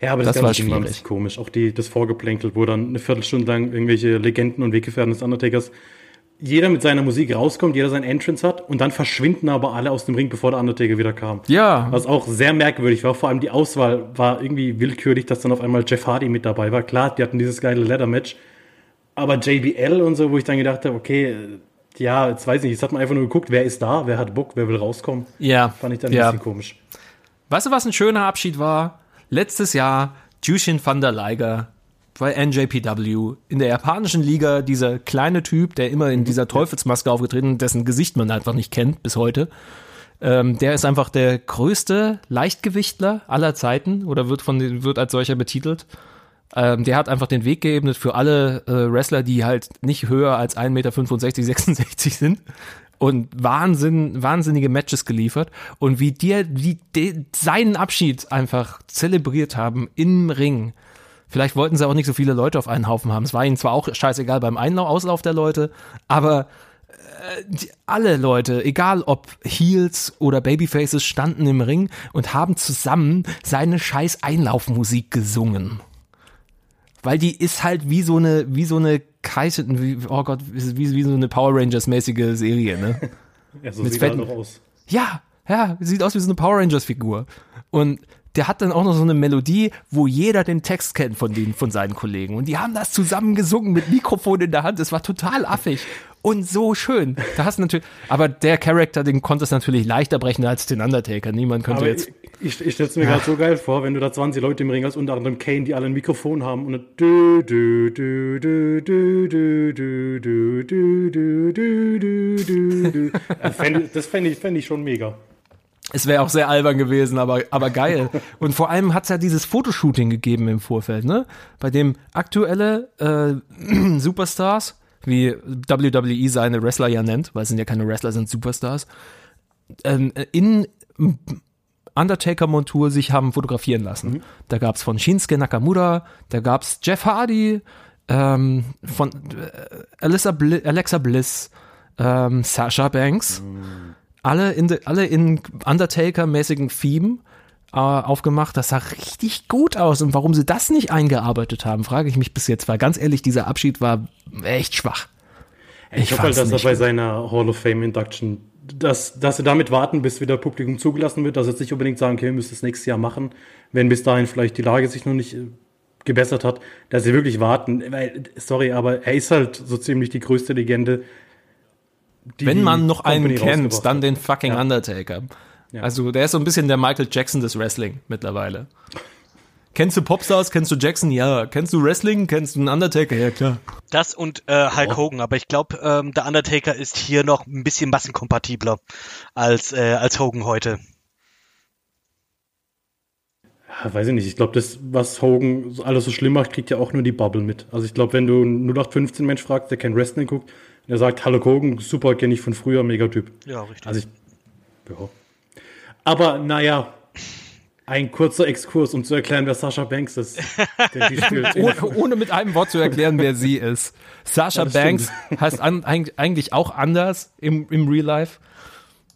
Ja, aber das, Das war Ding war ein schwierig. bisschen komisch. Auch die, das Vorgeplänkel, wo dann eine Viertelstunde lang irgendwelche Legenden und Weggefährten des Undertakers jeder mit seiner Musik rauskommt, jeder sein Entrance hat und dann verschwinden aber alle aus dem Ring, bevor der Undertaker wieder kam. Ja, Was auch sehr merkwürdig war. Vor allem die Auswahl war irgendwie willkürlich, dass dann auf einmal Jeff Hardy mit dabei war. Klar, die hatten dieses geile Leather-Match. Aber JBL und so, wo ich dann gedacht habe, okay, ja, jetzt weiß ich nicht, jetzt hat man einfach nur geguckt, wer ist da, wer hat Bock, wer will rauskommen. ja. Fand ich dann ein ja. bisschen komisch. Weißt du, was ein schöner Abschied war? Letztes Jahr Jushin van der Leiger bei NJPW in der japanischen Liga, dieser kleine Typ, der immer in dieser Teufelsmaske aufgetreten, ist, dessen Gesicht man einfach nicht kennt bis heute. Ähm, der ist einfach der größte Leichtgewichtler aller Zeiten oder wird von wird als solcher betitelt. Ähm, der hat einfach den Weg geebnet für alle äh, Wrestler, die halt nicht höher als 1,65 Meter, 66 sind. Und Wahnsinn, wahnsinnige Matches geliefert. Und wie dir, wie de, seinen Abschied einfach zelebriert haben im Ring. Vielleicht wollten sie auch nicht so viele Leute auf einen Haufen haben. Es war ihnen zwar auch scheißegal beim Einlauf, Auslauf der Leute, aber äh, die, alle Leute, egal ob Heels oder Babyfaces, standen im Ring und haben zusammen seine scheiß Einlaufmusik gesungen. Weil die ist halt wie so eine, wie so eine Kaiser, wie, oh Gott, wie, wie so eine Power Rangers mäßige Serie, ne? Ja, so Mit sieht er aus. Ja, ja, sieht aus wie so eine Power Rangers Figur. Und der hat dann auch noch so eine Melodie, wo jeder den Text kennt von den, von seinen Kollegen. Und die haben das zusammen gesungen mit Mikrofon in der Hand. Es war total affig und so schön. Da hast du natürlich, aber der Charakter, den konnte es natürlich leichter brechen als den Undertaker. Niemand könnte Aber jetzt. ich, ich, ich stelle es mir gerade so geil vor, wenn du da 20 Leute im Ring hast, unter anderem Kane, die alle ein Mikrofon haben und dann dü, dü, dü, dü, dü, dü, dü, dü, dü, dü, dü, dü, dü, dü. Das fände ich, fänd ich schon mega. Es wäre auch sehr albern gewesen, aber, aber geil. Und vor allem hat es ja dieses Fotoshooting gegeben im Vorfeld, ne? Bei dem aktuelle äh, Superstars, wie WWE seine Wrestler ja nennt, weil es sind ja keine Wrestler, sind Superstars, ähm, in Undertaker-Montur sich haben fotografieren lassen. Mhm. Da gab's von Shinsuke Nakamura, da gab's Jeff Hardy, ähm, von äh, Alexa, Bli Alexa Bliss, ähm, Sasha Banks, alle in, de, alle in Undertaker-mäßigen Theme äh, aufgemacht. Das sah richtig gut aus. Und warum sie das nicht eingearbeitet haben, frage ich mich bis jetzt. Weil ganz ehrlich, dieser Abschied war echt schwach. Ich, hoffe halt, dass er bei seiner Hall of Fame Induction, dass, dass sie damit warten, bis wieder Publikum zugelassen wird, dass sie jetzt nicht unbedingt sagen, okay, wir müssen das nächstes Jahr machen, wenn bis dahin vielleicht die Lage sich noch nicht äh, gebessert hat, dass sie wirklich warten, weil, sorry, aber er ist halt so ziemlich die größte Legende. die Wenn man noch einen kennt, dann den fucking Ja. Undertaker. Ja. Also der ist so ein bisschen der Michael Jackson des Wrestling mittlerweile. Kennst du Popstars? Kennst du Jackson? Ja. Kennst du Wrestling? Kennst du einen Undertaker? Ja, klar. Das und äh, Hulk Hogan, aber ich glaube, ähm, der Undertaker ist hier noch ein bisschen massenkompatibler als, äh, als Hogan heute. Ja, weiß ich nicht. Ich glaube, das, was Hogan alles so schlimm macht, kriegt ja auch nur die Bubble mit. Also ich glaube, wenn du einen 0815 Mensch fragst, der kein Wrestling guckt, der sagt, Hallo Hogan, super, kenne ich von früher, Megatyp. Ja, richtig. Also ich, ja. Aber naja, ein kurzer Exkurs, um zu erklären, wer Sascha Banks ist. Ohne, ohne mit einem Wort zu erklären, wer sie ist. Sasha Ja, Banks heißt an, eig- eigentlich auch anders im, im Real Life.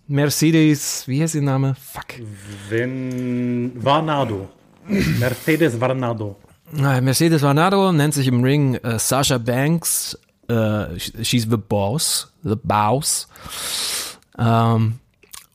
Mercedes, wie heißt ihr Name? Fuck. wenn Varnado. Mercedes Varnado. Äh, Mercedes Varnado nennt sich im Ring äh, Sasha Banks. Äh, she's the boss. The boss. Ähm,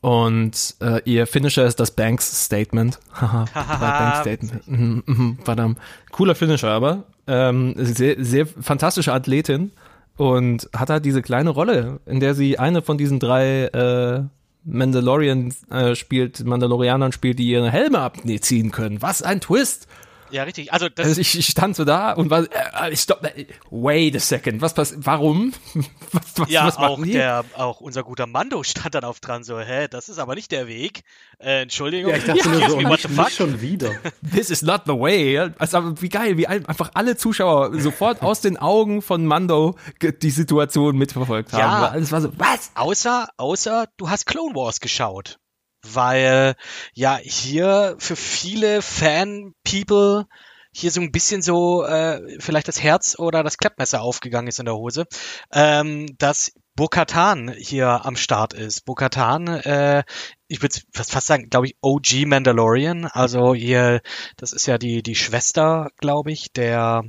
und äh, ihr Finisher ist das Banks Statement. Haha, Banks Statement. Mhm, mhm, verdammt. Cooler Finisher aber. Ähm, sehr, sehr fantastische Athletin. Und hat halt diese kleine Rolle, in der sie eine von diesen drei äh, Mandalorian äh, spielt, Mandalorianern spielt, die ihre Helme abziehen können. Was ein Twist! Ja, richtig. Also das, Also ich, ich stand so da und war, äh, stopp, wait a second, was passiert, warum? Was, was, ja, was auch der, auch unser guter Mando stand dann auf dran, so, hä, das ist aber nicht der Weg. Äh, Entschuldigung. Ja, ich dachte nur so, me, what the fuck? schon wieder. This is not the way. Also wie geil, wie ein- einfach alle Zuschauer sofort aus den Augen von Mando die Situation mitverfolgt haben. Ja. Alles war so, was? Außer, außer du hast Clone Wars geschaut. Weil ja hier für viele Fan-People hier so ein bisschen so äh, vielleicht das Herz oder das Klappmesser aufgegangen ist in der Hose, ähm, dass Bo-Katan hier am Start ist. Bo-Katan, äh, ich würde fast fast sagen, glaube ich, OG Mandalorian. Also hier, das ist ja die die Schwester, glaube ich, der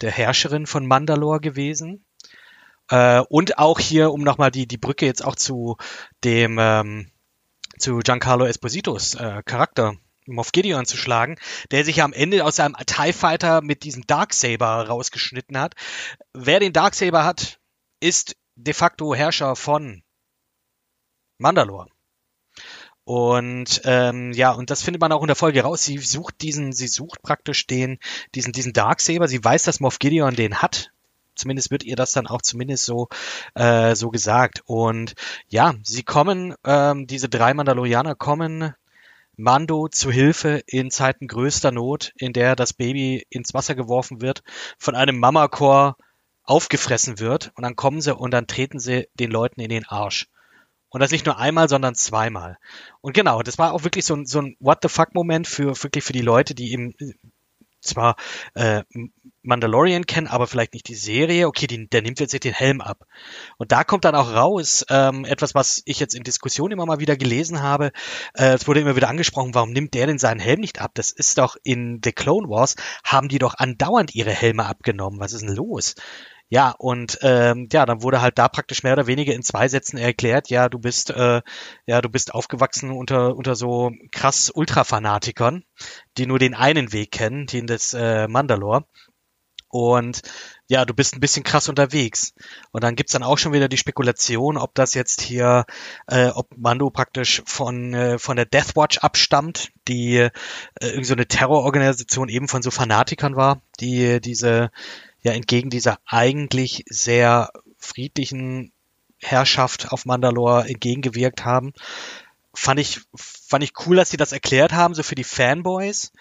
der Herrscherin von Mandalore gewesen. Äh, und auch hier, um nochmal die, die Brücke jetzt auch zu dem, ähm, zu Giancarlo Espositos äh, Charakter Moff Gideon zu schlagen, der sich ja am Ende aus seinem TIE Fighter mit diesem Darksaber rausgeschnitten hat. Wer den Darksaber hat, ist de facto Herrscher von Mandalore. Und ähm, ja, und das findet man auch in der Folge raus. Sie sucht diesen, sie sucht praktisch den, diesen, diesen Darksaber. Sie weiß, dass Moff Gideon den hat. Zumindest wird ihr das dann auch zumindest so äh, so gesagt. Und ja, sie kommen, ähm, diese drei Mandalorianer kommen Mando zu Hilfe in Zeiten größter Not, in der das Baby ins Wasser geworfen wird, von einem Mammakor aufgefressen wird und dann kommen sie und dann treten sie den Leuten in den Arsch. Und das nicht nur einmal, sondern zweimal. Und genau, das war auch wirklich so ein, so ein What the fuck Moment für wirklich für die Leute, die eben zwar äh, Mandalorian kennen, aber vielleicht nicht die Serie. Okay, die, der nimmt jetzt den Helm ab. Und da kommt dann auch raus, ähm, etwas, was ich jetzt in Diskussionen immer mal wieder gelesen habe. Äh, es wurde immer wieder angesprochen, warum nimmt der denn seinen Helm nicht ab? Das ist doch in The Clone Wars, haben die doch andauernd ihre Helme abgenommen. Was ist denn los? Ja, und ähm, ja, dann wurde halt da praktisch mehr oder weniger in zwei Sätzen erklärt, ja, du bist, äh, ja, du bist aufgewachsen unter, unter so krass Ultrafanatikern, die nur den einen Weg kennen, den des äh, Mandalore. Und ja, du bist ein bisschen krass unterwegs. Und dann gibt's dann auch schon wieder die Spekulation, ob das jetzt hier, äh, ob Mando praktisch von, äh, von der Death Watch abstammt, die äh, irgendwie so eine Terrororganisation eben von so Fanatikern war, die diese, ja, entgegen dieser eigentlich sehr friedlichen Herrschaft auf Mandalore entgegengewirkt haben. Fand ich, fand ich cool, dass sie das erklärt haben, so für die Fanboys.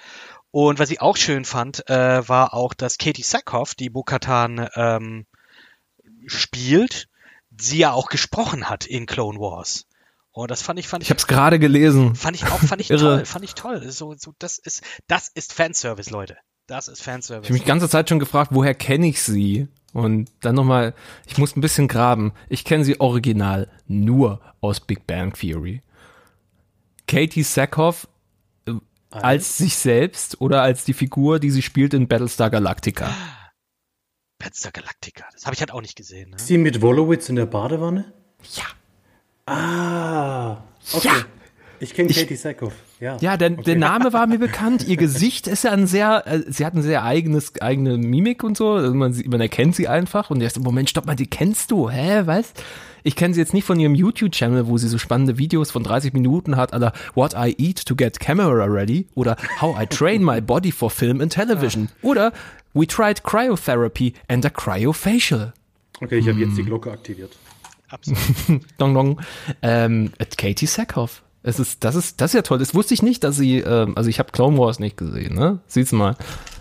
Und was ich auch schön fand, äh, war auch, dass Katie Sackhoff, die Bo-Katan ähm, spielt, sie ja auch gesprochen hat in Clone Wars. Und das fand ich, fand ich. Ich habe es gerade gelesen. Fand ich auch, fand ich toll, fand ich toll. So, so, das ist, das ist Fanservice, Leute. Das ist Fanservice. Ich habe mich die ganze Zeit schon gefragt, woher kenne ich sie? Und dann nochmal, ich muss ein bisschen graben. Ich kenne sie original nur aus Big Bang Theory. Katie Sackhoff als sich selbst oder als die Figur, die sie spielt in Battlestar Galactica? Battlestar Galactica, das habe ich halt auch nicht gesehen. Ne? Sie mit Wolowitz in der Badewanne? Ja. Ah, okay. Ja. Ich kenne Katie Sackhoff. Ja, ja der, okay. der Name war mir bekannt. Ihr Gesicht ist ja ein sehr, äh, sie hat ein sehr eigenes, eigene Mimik und so. Also man, man erkennt sie einfach und erst, Moment, stopp mal, die kennst du, hä, was? Ich kenne sie jetzt nicht von ihrem YouTube-Channel, wo sie so spannende Videos von 30 Minuten hat, aller What I Eat to Get Camera Ready oder How I Train My Body for Film and Television ah. oder We Tried Cryotherapy and a Cryofacial. Okay, ich habe jetzt die Glocke aktiviert. Absolut. dong dong. Ähm, Katie Sackhoff. Es ist, das ist, das ist ja toll. Das wusste ich nicht, dass sie, ähm, also ich habe Clone Wars nicht gesehen, ne? Sieh's mal.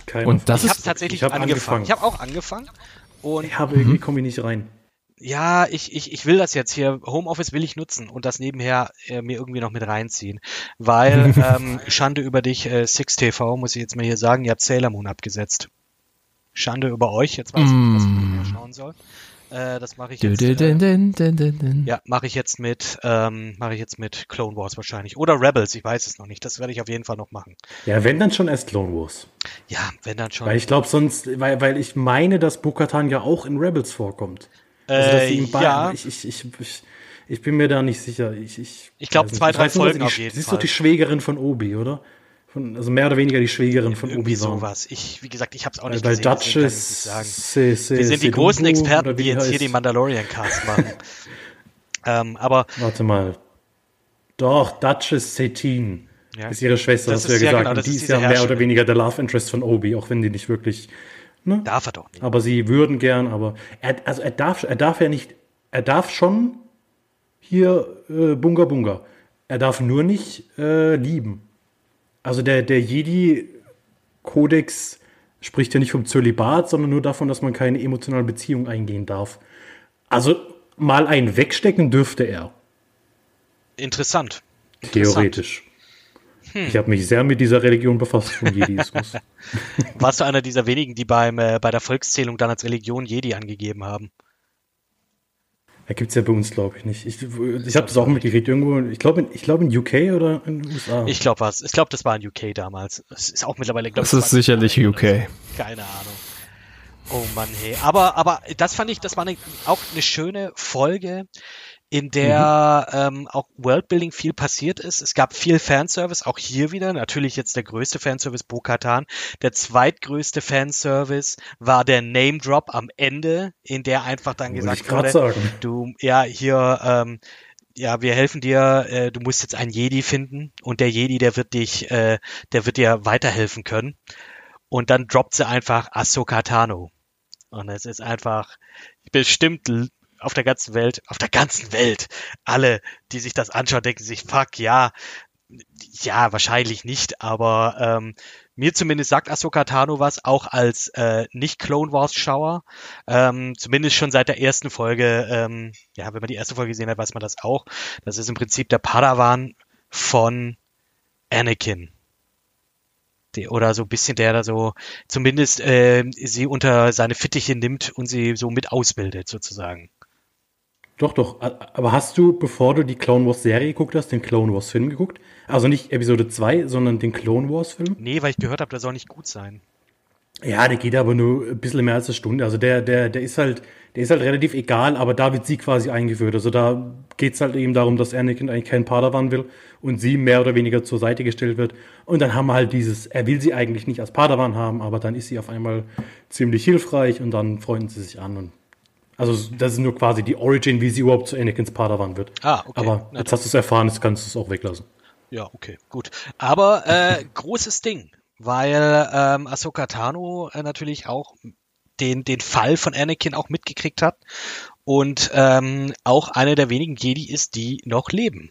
Keine und das ich habe tatsächlich ich hab angefangen. angefangen. Ich habe auch angefangen. Und ich habe irgendwie komme ich nicht rein ja, ich, ich, ich will das jetzt hier, Homeoffice will ich nutzen und das nebenher äh, mir irgendwie noch mit reinziehen. Weil, ähm, Schande über dich, äh, Six TV, muss ich jetzt mal hier sagen, ihr habt Sailor Moon abgesetzt. Schande über euch, jetzt weiß ich nicht, was ich mehr schauen soll. Äh, das mache ich jetzt. Äh, ja, mache ich jetzt mit, ähm, mache ich jetzt mit Clone Wars wahrscheinlich. Oder Rebels, ich weiß es noch nicht. Das werde ich auf jeden Fall noch machen. Ja, wenn dann schon erst Clone Wars. Ja, wenn dann schon. Weil ich glaube sonst, weil, weil ich meine, dass Bukatan ja auch in Rebels vorkommt. Also, dass sie ihm äh, ja. Ich, ich, ich, ich, ich bin mir da nicht sicher. Ich, ich, ich glaube, zwei, drei Folgen die, auf jeden Fall. Sie ist doch die Schwägerin von Obi, oder? Von, also mehr oder weniger die Schwägerin von Irgendwie Obi. sowas. Ich, wie gesagt, ich habe es auch nicht Weil gesehen. Duchess, se, se, Wir sind die großen Experten, die jetzt hier den Mandalorian-Cast machen. ähm, aber. Warte mal. Doch, Duchess Satine ja. ist ihre Schwester, das hast du ja gesagt. Genau, und die ist, ist ja mehr oder weniger der Love Interest von Obi, auch wenn die nicht wirklich Ne? Darf er doch nicht. Aber sie würden gern, aber er, also er darf, er darf ja nicht, er darf schon hier äh, Bunga Bunga. Er darf nur nicht äh, lieben. Also der, der Jedi-Kodex spricht ja nicht vom Zölibat, sondern nur davon, dass man keine emotionale Beziehung eingehen darf. Also mal einen wegstecken dürfte er. Interessant. Theoretisch. Hm. Ich habe mich sehr mit dieser Religion befasst vom Jediismus. Warst du einer dieser wenigen, die beim, äh, bei der Volkszählung dann als Religion Jedi angegeben haben? Da gibt es ja bei uns, glaube ich, nicht. Ich, ich habe das auch mitgekriegt irgendwo. Ich glaube ich glaub in UK oder in den USA. Ich glaube was. Ich glaube, das war in UK damals. Das ist auch mittlerweile, glaube ich. Das ist sicherlich UK. Keine Ahnung. Oh Mann, hey. Aber, aber das fand ich, das war eine, auch eine schöne Folge, in der mhm. ähm, auch Worldbuilding viel passiert ist. Es gab viel Fanservice, auch hier wieder. Natürlich jetzt der größte Fanservice Bo-Katan. Der zweitgrößte Fanservice war der Name Drop am Ende, in der einfach dann Wollte gesagt wurde, sagen. du, ja, hier, ähm, ja, wir helfen dir, äh, du musst jetzt einen Jedi finden und der Jedi, der wird dich, äh, der wird dir weiterhelfen können. Und dann droppt sie einfach Ahsoka Tano. Und es ist einfach bestimmt auf der ganzen Welt, auf der ganzen Welt, alle, die sich das anschauen, denken sich, fuck, ja, ja, wahrscheinlich nicht, aber ähm, mir zumindest sagt Ahsoka Tano was, auch als äh, nicht-Clone Wars-Schauer. Ähm, zumindest schon seit der ersten Folge, ähm, ja, wenn man die erste Folge gesehen hat, weiß man das auch. Das ist im Prinzip der Padawan von Anakin. Die, oder so ein bisschen der da so zumindest äh, sie unter seine Fittiche nimmt und sie so mit ausbildet, sozusagen. Doch, doch. Aber hast du, bevor du die Clone Wars Serie geguckt hast, den Clone Wars Film geguckt? Also nicht Episode 2, sondern den Clone Wars Film? Nee, weil ich gehört habe, der soll nicht gut sein. Ja, der geht aber nur ein bisschen mehr als eine Stunde. Also der, der, der ist halt, der ist halt relativ egal, aber da wird sie quasi eingeführt. Also da geht's halt eben darum, dass Anakin eigentlich keinen Padawan will und sie mehr oder weniger zur Seite gestellt wird. Und dann haben wir halt dieses, er will sie eigentlich nicht als Padawan haben, aber dann ist sie auf einmal ziemlich hilfreich und dann freunden sie sich an. Und also das ist nur quasi die Origin, wie sie überhaupt zu Anakins Padawan wird. Ah, okay. Aber Na, jetzt hast du es erfahren, jetzt kannst du es auch weglassen. Ja, okay, gut. Aber äh, großes Ding, weil ähm, Ahsoka Tano äh, natürlich auch den, den Fall von Anakin auch mitgekriegt hat und ähm, auch eine der wenigen Jedi ist, die noch leben.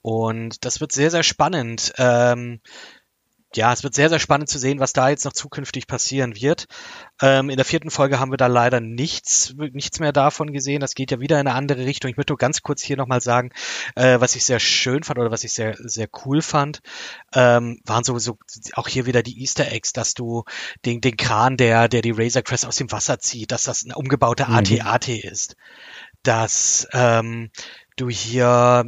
Und das wird sehr, sehr spannend. Ähm, ja, es wird sehr, sehr spannend zu sehen, was da jetzt noch zukünftig passieren wird. Ähm, in der vierten Folge haben wir da leider nichts, nichts mehr davon gesehen. Das geht ja wieder in eine andere Richtung. Ich möchte nur ganz kurz hier nochmal sagen, äh, was ich sehr schön fand oder was ich sehr, sehr cool fand, ähm, waren sowieso auch hier wieder die Easter Eggs, dass du den, den Kran, der, der die Razor Crest aus dem Wasser zieht, dass das ein umgebauter Mhm. AT-AT ist. Dass ähm, du hier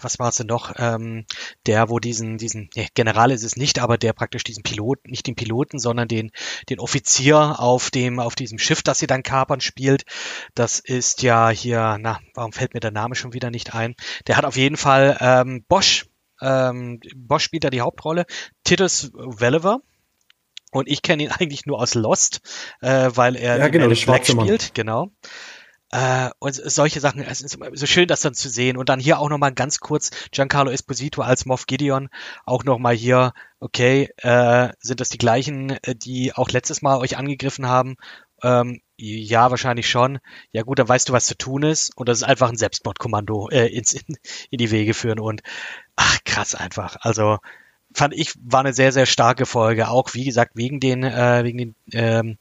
was war es denn noch? Ähm, der, wo diesen, diesen, nee, General ist es nicht, aber der praktisch diesen Pilot, nicht den Piloten, sondern den, den Offizier auf dem, auf diesem Schiff, das sie dann kapern, spielt. Das ist ja hier, na, warum fällt mir der Name schon wieder nicht ein? Der hat auf jeden Fall ähm, Bosch, ähm, Bosch spielt da die Hauptrolle, Titus Welliver. Und ich kenne ihn eigentlich nur aus Lost, äh, weil er Ja, genau, Black spielt, genau. Äh, und solche Sachen, es ist so schön, das dann zu sehen. Und dann hier auch nochmal ganz kurz Giancarlo Esposito als Moff Gideon. Auch nochmal hier, okay, äh, sind das die gleichen, äh, die auch letztes Mal euch angegriffen haben? Ähm, ja, wahrscheinlich schon. Ja gut, dann weißt du, was zu tun ist. Und das ist einfach ein Selbstmordkommando äh, ins, in, in die Wege führen. Und ach, krass einfach. Also fand ich, war eine sehr, sehr starke Folge. Auch, wie gesagt, wegen den, äh, wegen den, ähm,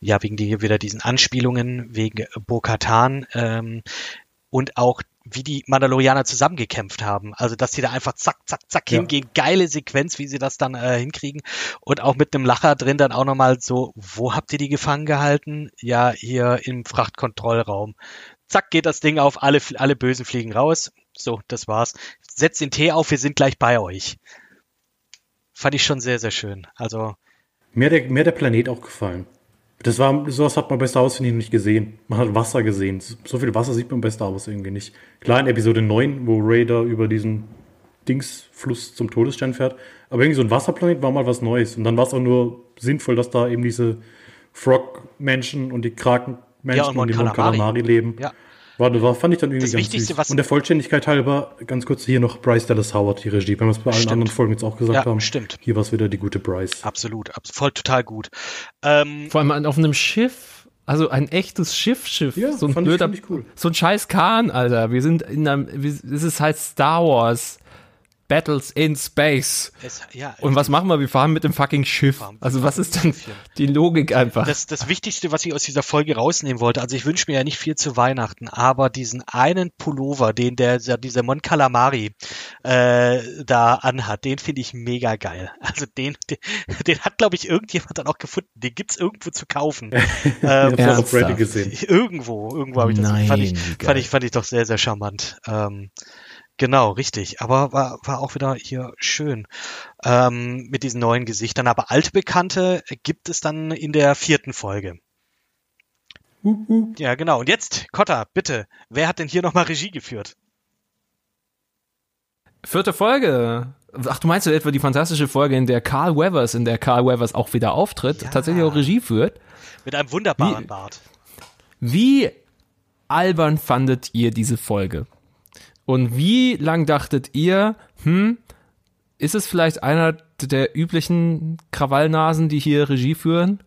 ja, wegen die, wieder diesen Anspielungen, wegen Bo-Katan ähm, und auch wie die Mandalorianer zusammengekämpft haben. Also, dass sie da einfach zack, zack, zack Ja. hingehen. Geile Sequenz, wie sie das dann äh, hinkriegen. Und auch mit einem Lacher drin dann auch nochmal so, wo habt ihr die gefangen gehalten? Ja, hier im Frachtkontrollraum. Zack, geht das Ding auf, alle, alle Bösen fliegen raus. So, das war's. Setzt den Tee auf, wir sind gleich bei euch. Fand ich schon sehr, sehr schön. Also, Mir der, mir der Planet auch gefallen. Das war, sowas hat man bei Star Wars finde ich, nicht gesehen. Man hat Wasser gesehen. So viel Wasser sieht man bei Star Wars irgendwie nicht. Klar in Episode 9, wo Raider über diesen Dingsfluss zum Todesstern fährt. Aber irgendwie so ein Wasserplanet war mal was Neues. Und dann war es auch nur sinnvoll, dass da eben diese Frog-Menschen und die Kraken-Menschen Ja, und und, die Calamari. Calamari leben. ja. War, das war, fand ich dann irgendwie Das ganz Wichtigste, süß. was- Und der Vollständigkeit halber, ganz kurz hier noch Bryce Dallas Howard, die Regie. Wenn wir es bei allen Stimmt. anderen Folgen jetzt auch gesagt Ja, haben. stimmt. Hier war es wieder die gute Bryce. Absolut, abs voll total gut. Ähm, Vor allem an- auf einem Schiff, also ein echtes Schiffschiff. Ja, so ein fand ich- blöder, fand ich cool. so ein scheiß Kahn, Alter. Wir sind in einem, es ist halt Star Wars. Battles in Space. es, ja, Und was machen wir? Wir fahren mit dem fucking Schiff. Fahren- Also was ist denn die Logik einfach? das, das Wichtigste, was ich aus dieser Folge rausnehmen wollte, also ich wünsche mir ja nicht viel zu Weihnachten, aber diesen einen Pullover, den der, der dieser Mon Calamari äh, da anhat, den finde ich mega geil. Also den, den, den hat, glaube ich, irgendjemand dann auch gefunden. Den gibt's irgendwo zu kaufen. ähm, Ich habe das auf Reddit Ernsthaft? gesehen. Irgendwo, irgendwo habe ich das. Nein, fand, ich, fand, ich, fand ich doch sehr, sehr charmant. Ähm, genau, richtig. Aber war, war auch wieder hier schön ähm, mit diesen neuen Gesichtern. Aber altbekannte gibt es dann in der vierten Folge. Hup. Ja, genau. Und jetzt, Kotta, bitte, wer hat denn hier nochmal Regie geführt? Vierte Folge. Ach, du meinst ja etwa die fantastische Folge, in der Carl Weathers, in der Carl Weathers auch wieder auftritt, Ja. tatsächlich auch Regie führt. Mit einem wunderbaren Wie- Bart. Wie albern fandet ihr diese Folge? Und wie lang dachtet ihr, hm, ist es vielleicht einer der üblichen Krawallnasen, die hier Regie führen?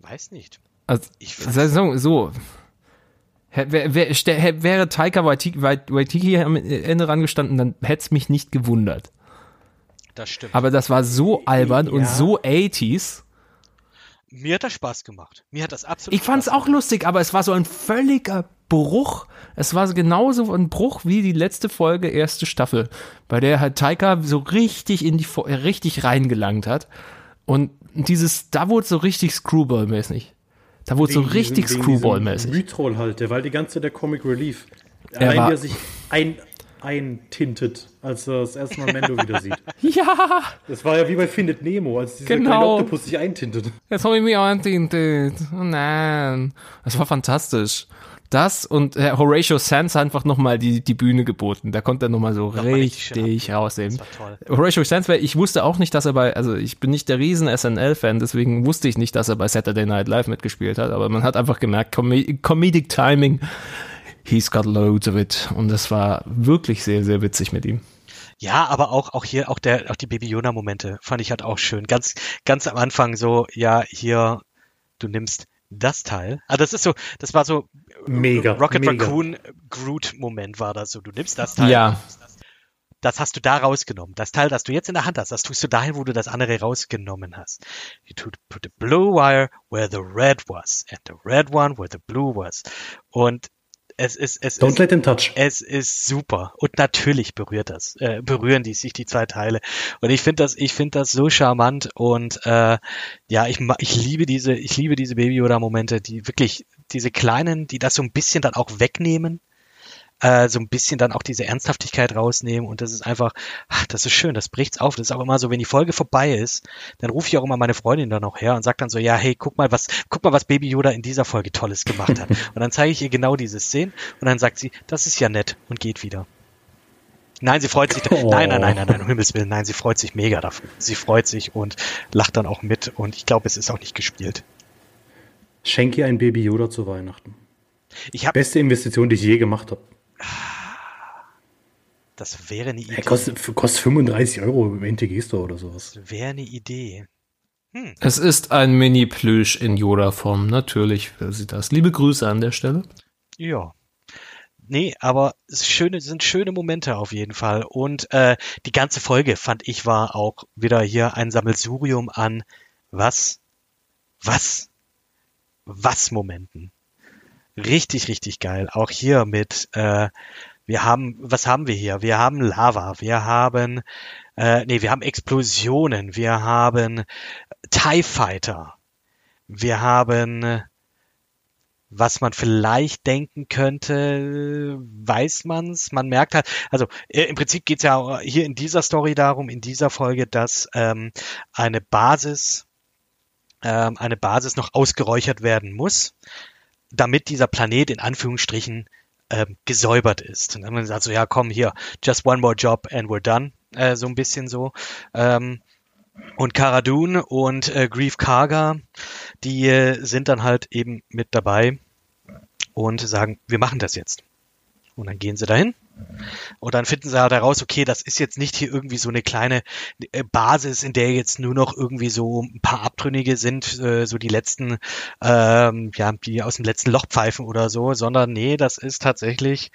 Weiß nicht. Also, Ich so, so. Hä- wär- Wäre Taika Waititi, Wait- Waititi am Ende rangestanden, dann hätte es mich nicht gewundert. Das stimmt. Aber das war so albern und Ja. so 80s. Mir hat das Spaß gemacht. Mir hat das absolut Ich fand es auch lustig, aber es war so ein völliger Bruch. Es war genauso ein Bruch wie die letzte Folge, erste Staffel, bei der halt Taika so richtig in die äh, richtig reingelangt hat. Und dieses, da wurde so richtig Screwball-mäßig. Da wurde so Wegen richtig wegen diesem Screwball-mäßig. Retroll halt, der war die ganze der Comic Relief. Er Allein war- wie er sich ein, eintintet, als er das erste Mal Mando wieder sieht. Ja, Das war ja wie bei Findet Nemo, als dieser Genau. kleine Oktopus sich eintintet. jetzt habe ich mich eintintet. Oh nein. Das war fantastisch. Das und äh, Horatio Sands einfach nochmal die, die Bühne geboten. Da konnte er nochmal so Nochmal richtig richtig toll. Horatio Sands, weil ich wusste auch nicht, dass er bei, also ich bin nicht der riesen SNL-Fan, deswegen wusste ich nicht, dass er bei Saturday Night Live mitgespielt hat, aber man hat einfach gemerkt, Com Comedic Timing, he's got loads of it. Und das war wirklich sehr, sehr witzig mit ihm. Ja, aber auch, auch hier, auch der, auch die Baby Yoda Momente fand ich halt auch schön. Ganz, ganz am Anfang so, ja, hier, du nimmst das Teil. Ah, das ist so, das war so Mega, Rocket mega. Raccoon Groot Moment war das so. Du nimmst das Teil. Ja. Das hast du da rausgenommen. Das Teil, das du jetzt in der Hand hast, das tust du dahin, wo du das andere rausgenommen hast. You to put the blue wire where the red was and the red one where the blue was. Und es ist, es Don't ist, let him touch. es ist super. Und natürlich berührt das, äh, berühren die sich die zwei Teile. Und ich finde das, ich finde das so charmant und äh, ja, ich, ma- ich liebe diese, ich liebe diese Baby Yoda Momente, die wirklich diese kleinen, die das so ein bisschen dann auch wegnehmen, äh, so ein bisschen dann auch diese Ernsthaftigkeit rausnehmen und das ist einfach, ach, das ist schön, das bricht's auf. Das ist auch immer so, wenn die Folge vorbei ist, dann rufe ich auch immer meine Freundin dann noch her und sag dann so, ja, hey, guck mal, was, guck mal, was Baby Yoda in dieser Folge Tolles gemacht hat. und dann zeige ich ihr genau diese Szenen und dann sagt sie, das ist ja nett und geht wieder. Nein, sie freut sich. Oh. Nein, nein, nein, nein, nein, um Himmels Willen, nein, sie freut sich mega dafür. Sie freut sich und lacht dann auch mit und ich glaube, es ist auch nicht gespielt. Schenk ihr ein Baby Yoda zu Weihnachten. Ich habe, Beste Investition, die ich je gemacht habe. das wäre eine Idee. Er kostet, kostet 35 Euro im NTG-Store oder sowas. Das wäre eine Idee. Es ist ein Mini-Plüsch in Yoda-Form. Natürlich will sie das. Liebe Grüße an der Stelle. Ja. Nee, aber es ist schöne, sind schöne Momente auf jeden Fall. Und äh, die ganze Folge, fand ich, war auch wieder hier ein Sammelsurium an was, was, was Momenten. Richtig, richtig geil. Auch hier mit, äh, wir haben, was haben wir hier? Wir haben Lava, wir haben, äh, nee, wir haben Explosionen, wir haben TIE Fighter, wir haben, was man vielleicht denken könnte, weiß man's. Man merkt halt, also äh, im Prinzip geht's ja hier in dieser Story darum, in dieser Folge, dass ähm, eine Basis, ähm, eine Basis noch ausgeräuchert werden muss, damit dieser Planet in Anführungsstrichen ähm, gesäubert ist. Und dann haben wir so ja, komm hier, just one more job and we're done, äh, so ein bisschen so. Ähm, und Cara Dune und äh, Grief Karga, die äh, sind dann halt eben mit dabei und sagen, wir machen das jetzt. Und dann gehen sie dahin. Und dann finden sie halt heraus, okay, das ist jetzt nicht hier irgendwie so eine kleine äh, Basis, in der jetzt nur noch irgendwie so ein paar Abtrünnige sind, äh, so die letzten, ähm, ja, die aus dem letzten Loch pfeifen oder so, sondern nee, das ist tatsächlich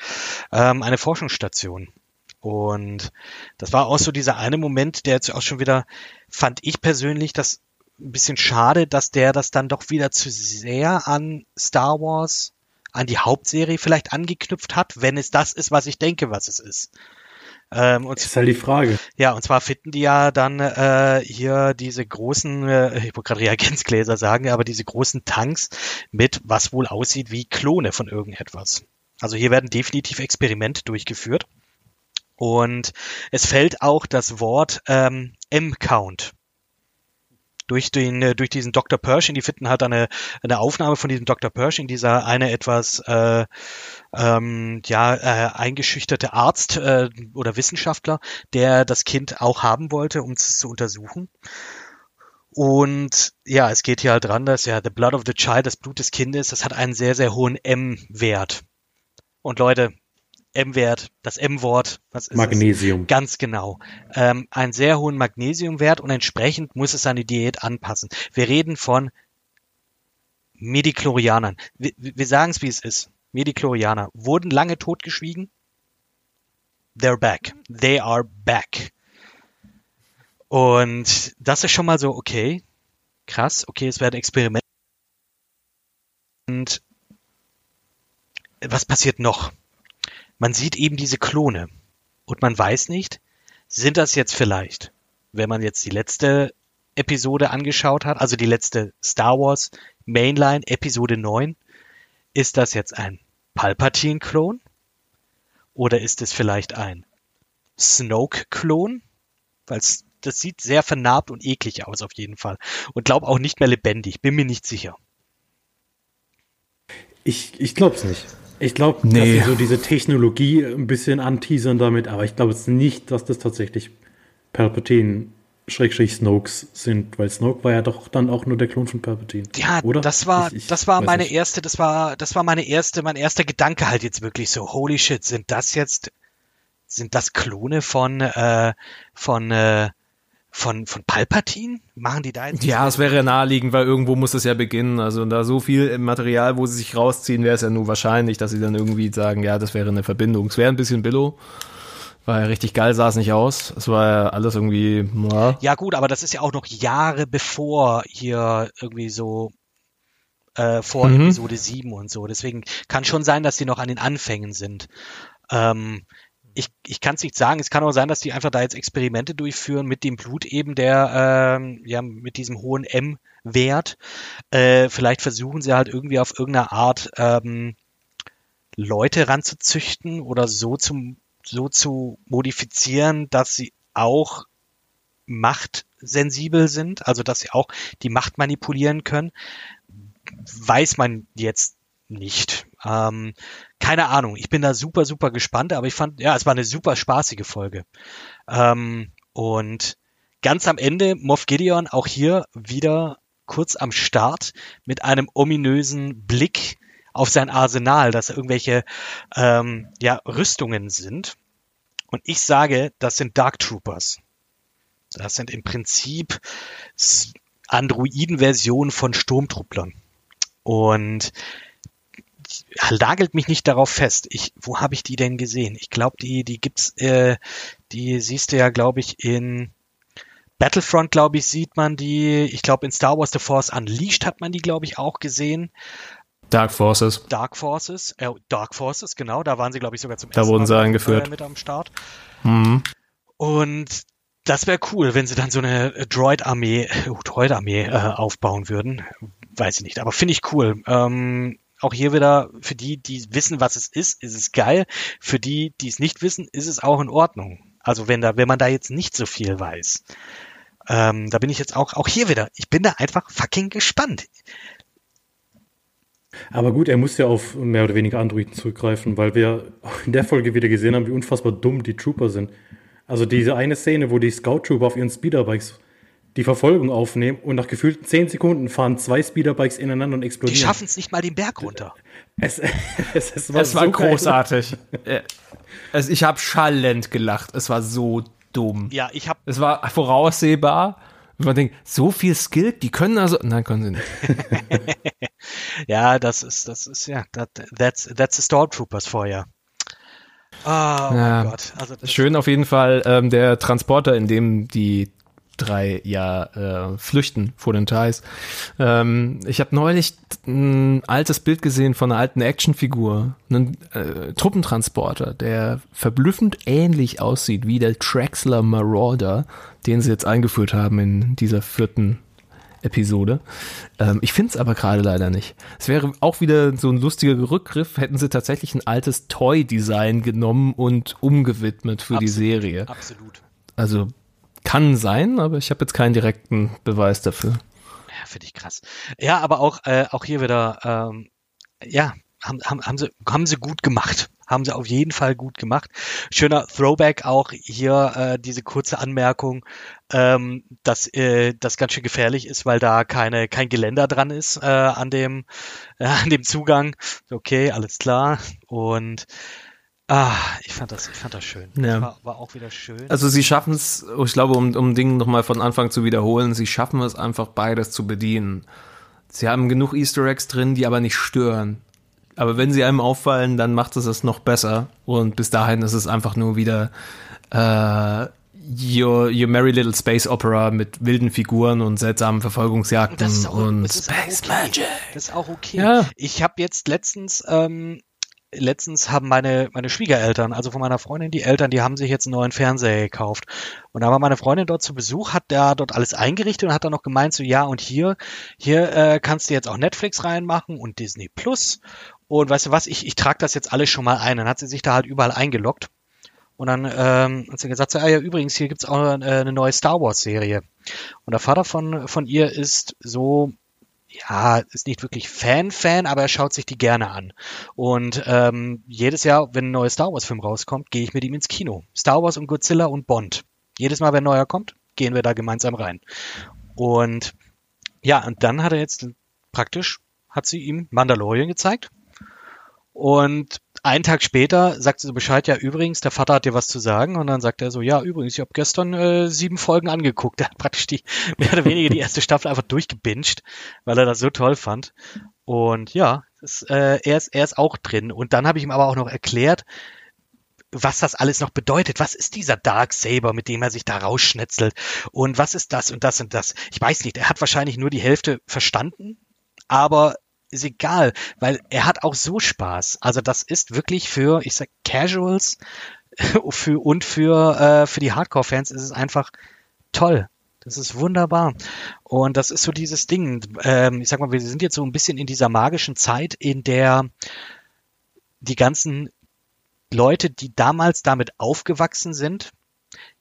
ähm, eine Forschungsstation. Und das war auch so dieser eine Moment, der jetzt auch schon wieder, fand ich persönlich, das ein bisschen schade, dass der das dann doch wieder zu sehr an Star Wars, an die Hauptserie vielleicht angeknüpft hat, wenn es das ist, was ich denke, was es ist. Ähm, und Das ist halt die Frage. ja, und zwar finden die ja dann äh, hier diese großen, äh, ich wollte gerade Reagenzgläser sagen, aber diese großen Tanks mit, was wohl aussieht wie Klone von irgendetwas. Also hier werden definitiv Experimente durchgeführt. Und es fällt auch das Wort ähm, M-Count durch den äh, durch diesen Dr. Pershing, die finden halt eine eine Aufnahme von diesem Dr. Pershing, dieser eine etwas äh, ähm, ja äh, eingeschüchterte Arzt äh, oder Wissenschaftler, der das Kind auch haben wollte, um es zu untersuchen. Und ja, es geht hier halt dran, dass ja the blood of the child, das Blut des Kindes, das hat einen sehr sehr hohen M-Wert. Und Leute, M-Wert, das M-Wort, was ist es? Magnesium. Ganz genau. Ähm, einen sehr hohen Magnesiumwert und entsprechend muss es seine Diät anpassen. Wir reden von Mediklorianern. Wir, wir sagen es, wie es ist. Mediklorianer wurden lange totgeschwiegen. They're back. They are back. Und das ist schon mal so, okay, krass, okay, es werden Experimente. Und was passiert noch? Man sieht eben diese Klone und man weiß nicht, sind das jetzt vielleicht, wenn man jetzt die letzte Episode angeschaut hat, also die letzte Star Wars Mainline Episode 9, ist das jetzt ein Palpatine-Klon? Oder ist es vielleicht ein Snoke-Klon? Weil das sieht sehr vernarbt und eklig aus auf jeden Fall. Und glaube auch nicht mehr lebendig. Bin mir nicht sicher. Ich, ich glaube es nicht. Ich glaube, nee. dass sie so diese Technologie ein bisschen anteasern damit, aber ich glaube es nicht, dass das tatsächlich Palpatine Schrägstrich Snokes sind, weil Snoke war ja doch dann auch nur der Klon von Palpatine. Ja, oder? das war, ich, ich das war meine nicht. erste, das war, das war meine erste, mein erster Gedanke halt jetzt wirklich so, holy shit, sind das jetzt, sind das Klone von, äh, von, äh, von, von Palpatine? Machen die da jetzt? Ja, es wäre naheliegend, weil irgendwo muss es ja beginnen. Also da so viel Material, wo sie sich rausziehen, wäre es ja nur wahrscheinlich, dass sie dann irgendwie sagen, ja, das wäre eine Verbindung. Es wäre ein bisschen Billo. War ja richtig geil, sah es nicht aus. Es war ja alles irgendwie. Ja. ja, gut, aber das ist ja auch noch Jahre bevor hier irgendwie so äh, vor mhm. Episode 7 und so. Deswegen kann schon sein, dass die noch an den Anfängen sind. Ähm, ich, ich kann es nicht sagen. Es kann auch sein, dass die einfach da jetzt Experimente durchführen mit dem Blut eben der, ähm, ja, mit diesem hohen M-Wert. Äh, vielleicht versuchen sie halt irgendwie auf irgendeine Art ähm, Leute ranzuzüchten oder so zum so zu modifizieren, dass sie auch machtsensibel sind, also dass sie auch die Macht manipulieren können, weiß man jetzt nicht. Ähm, keine Ahnung, ich bin da super, super gespannt, aber ich fand, ja, es war eine super spaßige Folge. Ähm, und ganz am Ende, Moff Gideon auch hier wieder kurz am Start mit einem ominösen Blick auf sein Arsenal, dass irgendwelche ähm, ja, Rüstungen sind. Und ich sage, das sind Dark Troopers. Das sind im Prinzip Androiden-Versionen von Sturmtrupplern. Und nagelt mich nicht darauf fest. Ich, wo habe ich die denn gesehen? Ich glaube, die, die gibt's, äh, die siehst du ja, glaube ich, in Battlefront, glaube ich, sieht man die. Ich glaube, in Star Wars The Force Unleashed hat man die, glaube ich, auch gesehen. Dark Forces. Dark Forces, äh, Dark Forces, genau, da waren sie, glaube ich, sogar zum da ersten wurden Mal sie eingeführt. Äh, mit am Start. Mhm. Und das wäre cool, wenn sie dann so eine Droid-Armee, uh, Droid-Armee äh, aufbauen würden. Weiß ich nicht, aber finde ich cool. Ähm, auch hier wieder, für die, die wissen, was es ist, ist es geil. Für die, die es nicht wissen, ist es auch in Ordnung. Also wenn da, wenn man da jetzt nicht so viel weiß. Ähm, da bin ich jetzt auch, auch hier wieder, ich bin da einfach fucking gespannt. Aber gut, er muss ja auf mehr oder weniger Androiden zurückgreifen, weil wir in der Folge wieder gesehen haben, wie unfassbar dumm die Trooper sind. Also diese eine Szene, wo die Scout Trooper auf ihren Speederbikes die Verfolgung aufnehmen und nach gefühlten 10 Sekunden fahren zwei Speederbikes ineinander und explodieren. Die schaffen es nicht mal den Berg runter. Es, es, es war, es war so großartig. also ich habe schallend gelacht. Es war so dumm. Ja, ich habe. Es war voraussehbar. Und man denkt, so viel Skill, die können also. Nein, können sie nicht. ja, das ist, das ist ja, that, that's, that's the Stormtroopers vorher. Oh, ja, Gott. Also Schön auf jeden Fall ähm, der Transporter, in dem die drei ja äh, flüchten vor den Thais. Ähm, ich habe neulich ein altes Bild gesehen von einer alten Actionfigur, einen äh, Truppentransporter, der verblüffend ähnlich aussieht wie der Traxler Marauder, den sie jetzt eingeführt haben in dieser vierten Episode. Ähm, ich finde es aber gerade leider nicht. Es wäre auch wieder so ein lustiger Rückgriff, hätten sie tatsächlich ein altes Toy-Design genommen und umgewidmet für absolut, die Serie. Absolut. Also kann sein, aber ich habe jetzt keinen direkten Beweis dafür. Ja, finde ich krass. Ja, aber auch, äh, auch hier wieder, ähm, ja, haben, haben, haben, sie, haben sie gut gemacht. Haben sie auf jeden Fall gut gemacht. Schöner Throwback auch hier äh, diese kurze Anmerkung, ähm, dass äh, das ganz schön gefährlich ist, weil da keine kein Geländer dran ist äh, an dem äh, an dem Zugang. Okay, alles klar. Und Ah, ich fand das, ich fand das schön. Ja. War, war auch wieder schön. Also sie schaffen es, ich glaube, um, um Dinge nochmal von Anfang zu wiederholen, sie schaffen es einfach beides zu bedienen. Sie haben genug Easter Eggs drin, die aber nicht stören. Aber wenn sie einem auffallen, dann macht es es noch besser. Und bis dahin ist es einfach nur wieder äh, your, your Merry Little Space Opera mit wilden Figuren und seltsamen Verfolgungsjagden und, auch, und Space okay. Magic. Das ist auch okay. Ja. Ich habe jetzt letztens ähm, letztens haben meine, meine Schwiegereltern, also von meiner Freundin, die Eltern, die haben sich jetzt einen neuen Fernseher gekauft. Und da war meine Freundin dort zu Besuch, hat da dort alles eingerichtet und hat dann noch gemeint, so ja, und hier, hier äh, kannst du jetzt auch Netflix reinmachen und Disney Plus Und weißt du was, ich, ich trage das jetzt alles schon mal ein. Dann hat sie sich da halt überall eingeloggt. Und dann ähm, hat sie gesagt, so, ah ja, übrigens, hier gibt's auch eine, eine neue Star Wars-Serie. Und der Vater von, von ihr ist so, ja, ist nicht wirklich Fan-Fan, aber er schaut sich die gerne an. Und ähm, jedes Jahr, wenn ein neuer Star Wars-Film rauskommt, gehe ich mit ihm ins Kino. Star Wars und Godzilla und Bond. Jedes Mal, wenn neuer kommt, gehen wir da gemeinsam rein. Und ja, und dann hat er jetzt praktisch, hat sie ihm Mandalorian gezeigt. Und einen Tag später sagt sie so Bescheid, ja übrigens, der Vater hat dir was zu sagen. Und dann sagt er so, ja übrigens, ich habe gestern äh, sieben Folgen angeguckt. Er hat praktisch die, mehr oder weniger die erste Staffel einfach durchgebinged, weil er das so toll fand. Und ja, das, äh, er, ist, er ist auch drin. Und dann habe ich ihm aber auch noch erklärt, was das alles noch bedeutet. Was ist dieser Dark Saber, mit dem er sich da rausschnetzelt? Und was ist das und das und das? Ich weiß nicht, er hat wahrscheinlich nur die Hälfte verstanden, aber ist egal, weil er hat auch so Spaß. Also das ist wirklich für, ich sag, Casuals für, und für, äh, für die Hardcore-Fans ist es einfach toll. Das ist wunderbar. Und das ist so dieses Ding. Ähm, ich sag mal, wir sind jetzt so ein bisschen in dieser magischen Zeit, in der die ganzen Leute, die damals damit aufgewachsen sind,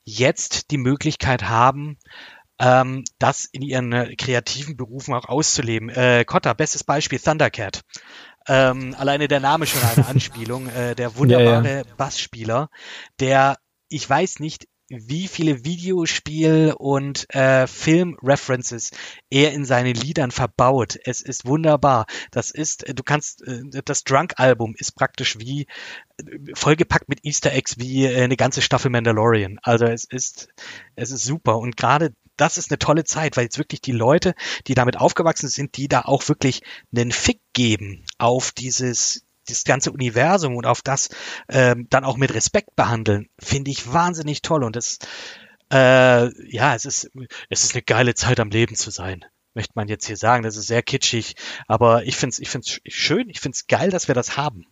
jetzt die Möglichkeit haben, ähm, das in ihren äh, kreativen Berufen auch auszuleben. Äh, Kotta, bestes Beispiel, Thundercat. Ähm, alleine der Name schon eine Anspielung. Äh, der wunderbare ja, ja. Bassspieler, der, ich weiß nicht, wie viele Videospiel- und äh, Film-References er in seine Liedern verbaut. Es ist wunderbar. Das ist, du kannst, äh, das Drunk-Album ist praktisch wie äh, vollgepackt mit Easter Eggs wie äh, eine ganze Staffel Mandalorian. Also es ist, es ist super. Und gerade das ist eine tolle Zeit, weil jetzt wirklich die Leute, die damit aufgewachsen sind, die da auch wirklich einen Fick geben auf dieses das ganze Universum und auf das ähm, dann auch mit Respekt behandeln, finde ich wahnsinnig toll. Und das, äh, ja, es ist, es ist eine geile Zeit am Leben zu sein möchte man jetzt hier sagen. Das ist sehr kitschig, aber ich finde es ich find's schön, ich finde es geil, dass wir das haben.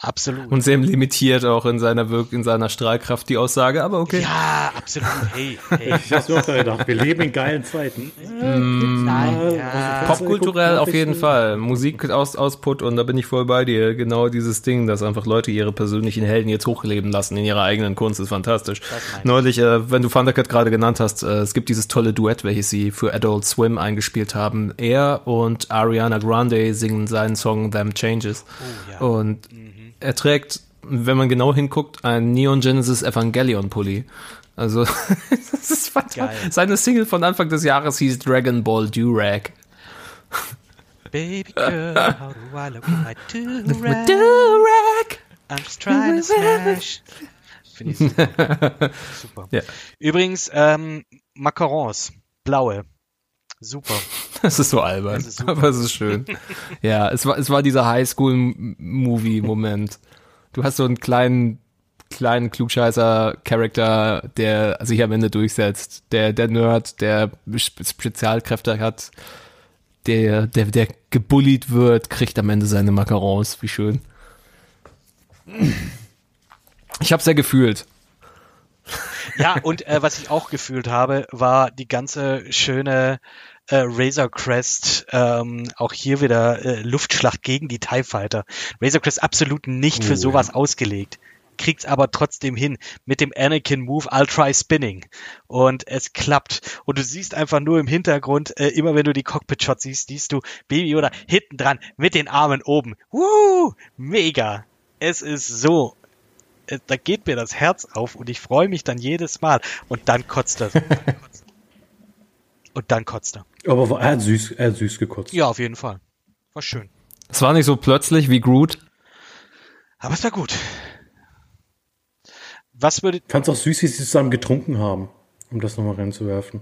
Absolut. Und sehr limitiert auch in seiner Wirk in seiner Strahlkraft die Aussage, aber okay. Ja, absolut. Hey, hey. ich hab's mir auch gedacht, wir leben in geilen Zeiten. Mm, Nein, ja. Popkulturell auf jeden Fall. Musik aus Ausput und da bin ich voll bei dir. Genau dieses Ding, dass einfach Leute ihre persönlichen Helden jetzt hochleben lassen in ihrer eigenen Kunst, ist fantastisch. Neulich, äh, wenn du Thundercat gerade genannt hast, äh, es gibt dieses tolle Duett, welches sie für Adult Swim eingespielt haben. Er und Ariana Grande singen seinen Song Them Changes. Oh, ja. Und mhm er trägt, wenn man genau hinguckt, ein Neon Genesis Evangelion Pulli. Also, das ist fantastisch. Seine Single von Anfang des Jahres hieß Dragon Ball Durag. Baby girl, how do I look my Durag? Durag. I'm just trying to smash. Finde ich super. super. Ja. Übrigens, ähm, Macarons, blaue. Super. Das ist so albern, ist aber es ist schön. ja, es war, es war dieser Highschool-Movie-Moment. Du hast so einen kleinen, kleinen Klugscheißer-Charakter, der sich am Ende durchsetzt. Der, der Nerd, der Spezialkräfte hat, der, der, der gebullied wird, kriegt am Ende seine Macarons. Wie schön. Ich habe sehr gefühlt. Ja, und äh, was ich auch gefühlt habe, war die ganze schöne äh, Razor Crest, ähm, auch hier wieder äh, Luftschlacht gegen die TIE Fighter. Razor Crest absolut nicht für oh, sowas ja. ausgelegt kriegt's aber trotzdem hin mit dem Anakin Move I'll try spinning und es klappt und du siehst einfach nur im Hintergrund äh, immer wenn du die Cockpit Shots siehst siehst du Baby oder hinten dran mit den Armen oben. Woo! Mega. Es ist so da geht mir das Herz auf und ich freue mich dann jedes Mal und dann kotzt er. und dann kotzt er. Aber er hat süß, er hat süß gekotzt. Ja, auf jeden Fall. War schön. Es war nicht so plötzlich wie Groot. Aber es war gut. Was würde. Es auch süß, wie sie zusammen getrunken haben, um das nochmal reinzuwerfen.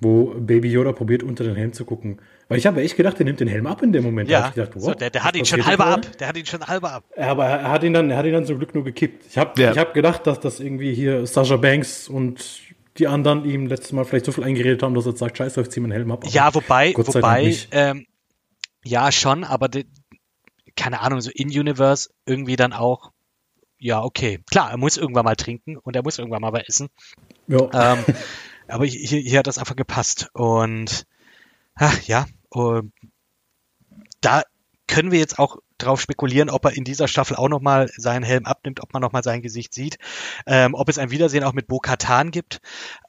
Wo Baby Yoda probiert, unter den Helm zu gucken. Weil ich habe echt gedacht, der nimmt den Helm ab in dem Moment. Ja, gedacht, wow, so, der, der hat ihn schon halber ab. Der hat ihn schon halber ab. Ja, aber er hat ihn dann, er hat ihn dann zum Glück nur gekippt. Ich habe ja. hab gedacht, dass das irgendwie hier Sasha Banks und die anderen ihm letztes Mal vielleicht so viel eingeredet haben, dass er sagt, scheiße, ich zieh meinen Helm ab. Aber ja, wobei, wobei, ähm, ja schon, aber de, keine Ahnung, so in-Universe irgendwie dann auch, ja, okay. Klar, er muss irgendwann mal trinken und er muss irgendwann mal was essen. Ja. Ähm, aber hier, hier hat das einfach gepasst. Und ach, ja, um, da können wir jetzt auch drauf spekulieren, ob er in dieser Staffel auch nochmal seinen Helm abnimmt, ob man nochmal sein Gesicht sieht, ähm, ob es ein Wiedersehen auch mit Bo-Katan gibt,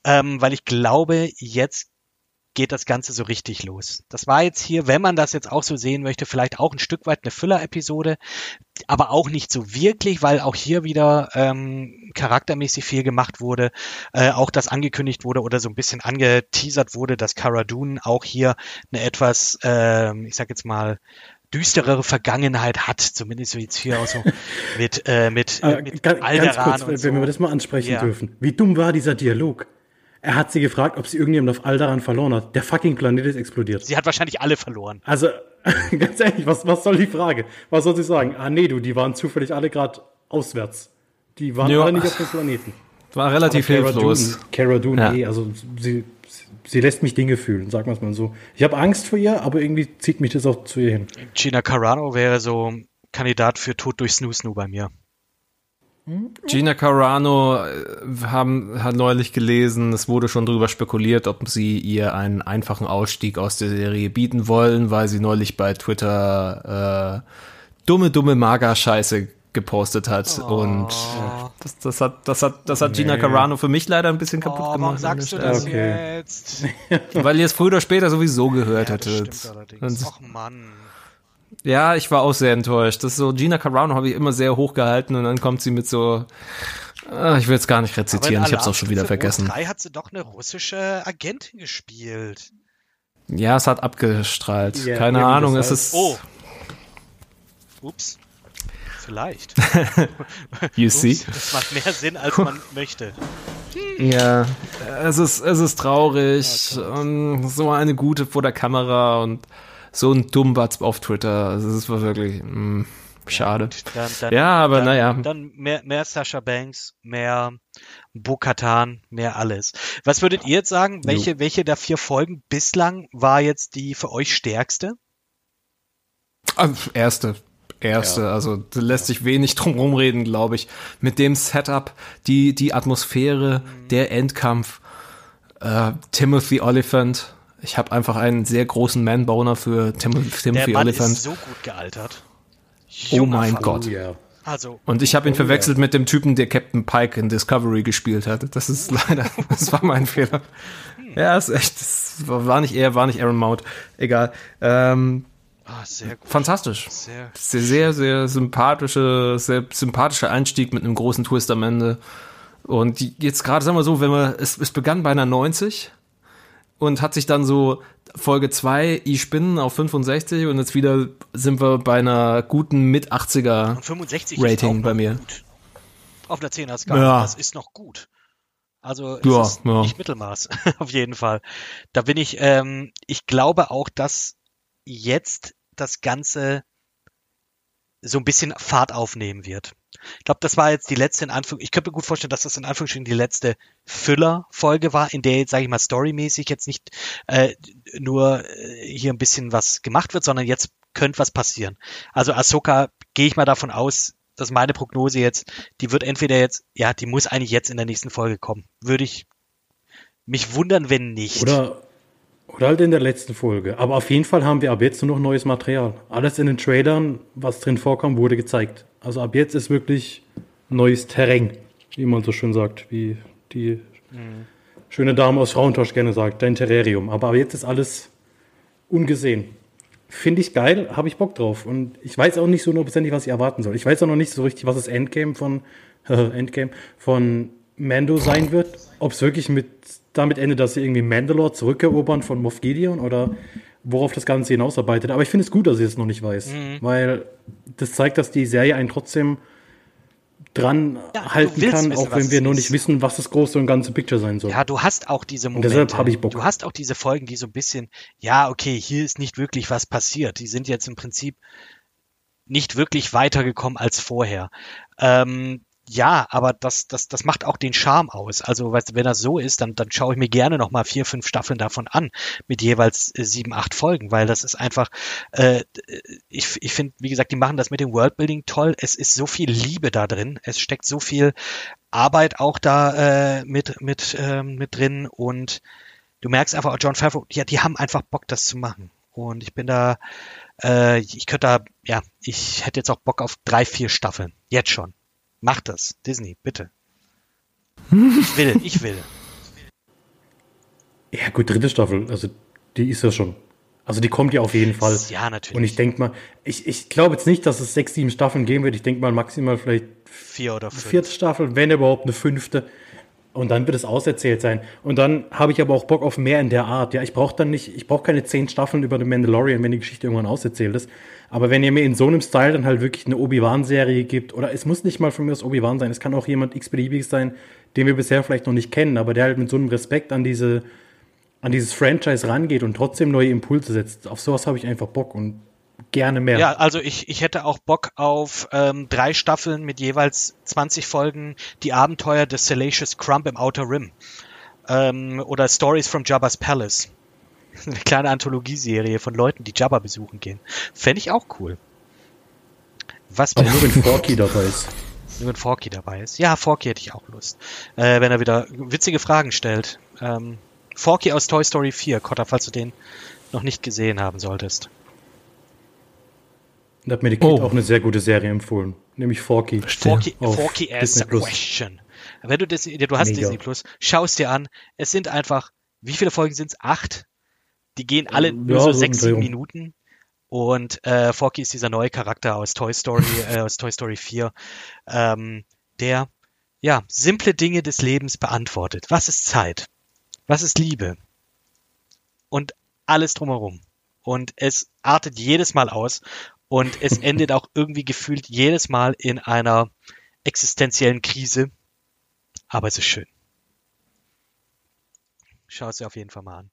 ähm, weil ich glaube, jetzt geht das Ganze so richtig los. Das war jetzt hier, wenn man das jetzt auch so sehen möchte, vielleicht auch ein Stück weit eine Füller-Episode, aber auch nicht so wirklich, weil auch hier wieder ähm, charaktermäßig viel gemacht wurde, äh, auch das angekündigt wurde oder so ein bisschen angeteasert wurde, dass Cara Dune auch hier eine etwas, äh, ich sag jetzt mal, düsterere Vergangenheit hat, zumindest so jetzt hier auch so mit, äh, mit, äh, mit ganz, Alderan ganz kurz, wenn so. wir das mal ansprechen Ja. dürfen. Wie dumm war dieser Dialog? Er hat sie gefragt, ob sie irgendjemand auf Alderan verloren hat. Der fucking Planet ist explodiert. Sie hat wahrscheinlich alle verloren. Also, ganz ehrlich, was, was soll die Frage? Was soll sie sagen? Ah, nee, du, die waren zufällig alle gerade auswärts. Die waren Ja. alle nicht auf dem Planeten. War relativ Cara hilflos. Dune, Cara Dune, Ja. eh, also sie, sie lässt mich Dinge fühlen, sagen wir es mal so. Ich habe Angst vor ihr, aber irgendwie zieht mich das auch zu ihr hin. Gina Carano wäre so Kandidat für Tod durch Snoo Snoo bei mir. Gina Carano äh, haben, hat neulich gelesen, es wurde schon drüber spekuliert, ob sie ihr einen einfachen Ausstieg aus der Serie bieten wollen, weil sie neulich bei Twitter äh, dumme, dumme Mager-Scheiße gepostet hat. Und das, das hat, das hat, das hat Gina Nee. Carano für mich leider ein bisschen Oh, kaputt warum gemacht. an sagst du das Okay. jetzt? Weil ihr es früher oder später sowieso gehört Ja, hättet. Och Mann. Ja, ich war auch sehr enttäuscht. Das ist so, Gina Carano habe ich immer sehr hoch gehalten und dann kommt sie mit so, ah, ich will es gar nicht rezitieren, ich habe es auch schon wieder vergessen. 3 hat sie doch eine russische Agentin gespielt. Ja, es hat abgestrahlt. Ja, Keine Ahnung, es ist, Oh. Ups. Vielleicht. you see. Ups, das macht mehr Sinn, als man möchte. Ja, es ist, es ist traurig. Und so eine gute vor der Kamera und so ein Dummbatz auf Twitter. Also es war wirklich mh, schade. Dann, dann, Ja, aber dann, naja. Dann mehr, mehr Sasha Banks, mehr Bo-Katan, mehr alles. Was würdet ihr jetzt sagen? Welche, welche der vier Folgen bislang war jetzt die für euch stärkste? Ah, Erste. Erste, Ja. also da lässt sich wenig drum rumreden, glaube ich. Mit dem Setup, die, die Atmosphäre, der Endkampf, äh, Timothy Oliphant. Ich habe einfach einen sehr großen Man-Boner für Tim Der Timothy Mann Oliphant. ist so gut gealtert. Oh Junger mein Vater. Gott. Oh, ja. Also, Und ich habe ihn Oh, verwechselt mit dem Typen, der Captain Pike in Discovery gespielt hat. Das ist leider, das war mein Fehler. Ja, ist echt, das war nicht er, war nicht Aaron Mount. Egal. Ähm, ah, sehr gut. fantastisch. Sehr. Sehr, sehr, sehr sympathische, sehr sympathischer Einstieg mit einem großen Twist am Ende. Und jetzt gerade, sagen wir so, wenn wir, es, es begann bei einer 90 und hat sich dann so Folge 2 i-Spinnen auf 65 und jetzt wieder sind wir bei einer guten mit 80er Und 65 Rating bei mir. Gut. Auf einer 10er Skala. Ja. Das ist noch gut. Also es Ja, ist ja. nicht Mittelmaß, auf jeden Fall. Da bin ich, ähm, ich glaube auch, dass jetzt das Ganze so ein bisschen Fahrt aufnehmen wird. Ich glaube, das war jetzt die letzte in Anführung. Ich könnte mir gut vorstellen, dass das in Anführungsstrichen die letzte Füller-Folge war, in der jetzt, sage ich mal, storymäßig jetzt nicht äh, nur äh, hier ein bisschen was gemacht wird, sondern jetzt könnte was passieren. Also Ahsoka gehe ich mal davon aus, dass meine Prognose jetzt, die wird entweder jetzt, ja, die muss eigentlich jetzt in der nächsten Folge kommen. Würde ich mich wundern, wenn nicht. Oder, oder halt in der letzten Folge. Aber auf jeden Fall haben wir ab jetzt nur noch neues Material. Alles in den Trailern, was drin vorkam, wurde gezeigt. Also ab jetzt ist wirklich neues Terrain, wie man so schön sagt, wie die schöne Dame aus Frauentausch gerne sagt, dein Terrarium. Aber ab jetzt ist alles ungesehen. Finde ich geil, habe ich Bock drauf. Und ich weiß auch nicht so hundertprozentig, was ich erwarten soll. Ich weiß auch noch nicht so richtig, was das Endgame von Endgame von Mando sein wird. Ob es wirklich mit damit endet, dass sie irgendwie Mandalore zurückerobern von Moff Gideon oder worauf das Ganze hinausarbeitet. Aber ich finde es gut, dass ich es noch nicht weiß, weil das zeigt, dass die Serie einen trotzdem dran Ja, halten kann, wissen, auch wenn wir noch nicht wissen, was das große und ganze Picture sein soll. Ja, du hast auch diese Momente. deshalb hab ich Bock. Du hast auch diese Folgen, die so ein bisschen, ja, okay, hier ist nicht wirklich was passiert. Die sind jetzt im Prinzip nicht wirklich weitergekommen als vorher. Ähm, ja, aber das, das, das macht auch den Charme aus. Also, weißt, du, wenn das so ist, dann, dann schaue ich mir gerne noch mal vier, fünf Staffeln davon an, mit jeweils äh, sieben, acht Folgen, weil das ist einfach, äh, ich, ich finde, wie gesagt, die machen das mit dem Worldbuilding toll. Es ist so viel Liebe da drin. Es steckt so viel Arbeit auch da äh, mit, mit, ähm, mit drin und du merkst einfach, John Favreau, ja, die haben einfach Bock, das zu machen. und ich bin da, äh, ich könnte da, ja, ich hätte jetzt auch Bock auf drei, vier Staffeln. Jetzt schon. Macht das, Disney, bitte. Ich will, ich will. Ja, gut, dritte Staffel, also die ist ja schon. Also die kommt ja auf jeden Fall. Ja, natürlich. Und ich denke mal, ich, ich glaube jetzt nicht, dass es sechs, sieben Staffeln geben wird. Ich denke mal maximal vielleicht vier oder fünf. vierte Staffel, wenn überhaupt eine fünfte. Und dann wird es auserzählt sein. Und dann habe ich aber auch Bock auf mehr in der Art. Ja, ich brauche dann nicht, ich brauche keine zehn Staffeln über den Mandalorian, wenn die Geschichte irgendwann auserzählt ist. Aber wenn ihr mir in so einem Style dann halt wirklich eine Obi-Wan-Serie gibt, oder es muss nicht mal von mir das Obi-Wan sein, es kann auch jemand x-beliebiges sein, den wir bisher vielleicht noch nicht kennen, aber der halt mit so einem Respekt an diese, an dieses Franchise rangeht und trotzdem neue Impulse setzt. Auf sowas habe ich einfach Bock und gerne mehr. Ja, also ich, ich hätte auch Bock auf ähm, drei Staffeln mit jeweils 20 Folgen die Abenteuer des Salacious Crumb im Outer Rim. Ähm, oder Stories from Jabba's Palace. Eine kleine Anthologieserie von Leuten, die Jabba besuchen gehen. Fände ich auch cool. Was Aber nur wenn Forky dabei ist. Nur wenn Forky dabei ist. Ja, Forky hätte ich auch Lust. Äh, wenn er wieder witzige Fragen stellt. Ähm, Forky aus Toy Story 4, Cotta, falls du den noch nicht gesehen haben solltest. Da hat mir die Kid oh. auch eine sehr gute Serie empfohlen, nämlich Forky. Forky, Forky as a question. Wenn du, das, du hast Mega. Disney Plus, schaust dir an, es sind einfach, wie viele Folgen sind es? Acht? Die gehen alle nur ja, so sechs, sieben Minuten. Und äh, Forky ist dieser neue Charakter aus Toy Story, äh, aus Toy Story 4, ähm, der ja simple Dinge des Lebens beantwortet. Was ist Zeit? Was ist Liebe? Und alles drumherum. Und es artet jedes Mal aus. Und es endet auch irgendwie gefühlt jedes Mal in einer existenziellen Krise. Aber es ist schön. Schau es dir auf jeden Fall mal an.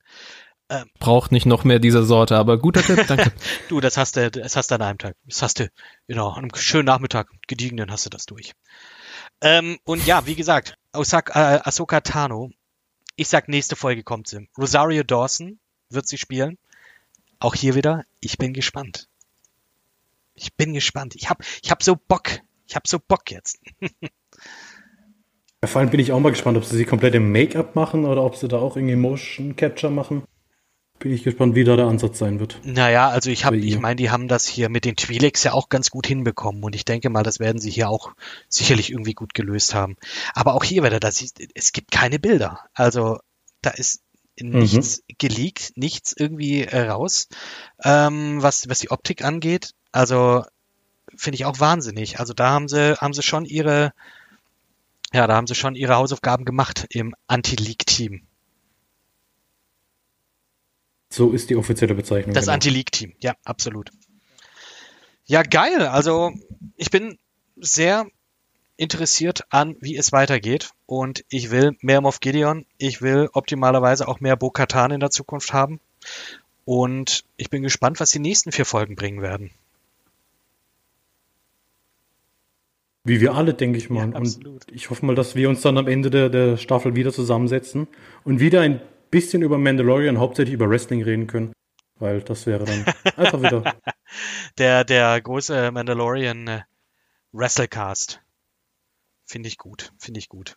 Ähm, Braucht nicht noch mehr dieser Sorte, aber guter Tipp, danke. du, das hast du, das hast du an einem Tag. Das hast du, genau, an einem schönen Nachmittag, gediegenen hast du das durch. Ähm, und ja, wie gesagt, Osaka, äh, Ahsoka Tano, ich sag, nächste Folge kommt sie. Rosario Dawson wird sie spielen. Auch hier wieder, ich bin gespannt. Ich bin gespannt. Ich hab, ich hab so Bock. Ich hab so Bock jetzt. ja, vor allem bin ich auch mal gespannt, ob sie sie komplett im Make-up machen oder ob sie da auch irgendwie Motion Capture machen. Bin ich gespannt, wie da der Ansatz sein wird. Naja, also ich habe, ich meine, die haben das hier mit den Twi'leks ja auch ganz gut hinbekommen und ich denke mal, das werden sie hier auch sicherlich irgendwie gut gelöst haben. Aber auch hier wieder, das es gibt keine Bilder. Also da ist nichts mhm. geleakt, nichts irgendwie äh, raus, ähm, was, was die Optik angeht. Also finde ich auch wahnsinnig. Also da haben sie, haben sie schon ihre, ja, da haben sie schon ihre Hausaufgaben gemacht im Anti-Leak-Team. So ist die offizielle Bezeichnung. Das genau. Anti-Leak-Team, ja, absolut. Ja, geil. Also ich bin sehr interessiert an, wie es weitergeht. Und ich will mehr Moff Gideon. Ich will optimalerweise auch mehr Bo-Katan in der Zukunft haben. Und ich bin gespannt, was die nächsten vier Folgen bringen werden. Wie wir alle, denke ich mal. Ja, und ich hoffe mal, dass wir uns dann am Ende der, der Staffel wieder zusammensetzen und wieder ein bisschen über Mandalorian, hauptsächlich über Wrestling reden können. Weil das wäre dann einfach wieder. Der, der große Mandalorian äh, Wrestlecast. Finde ich gut. Finde ich gut.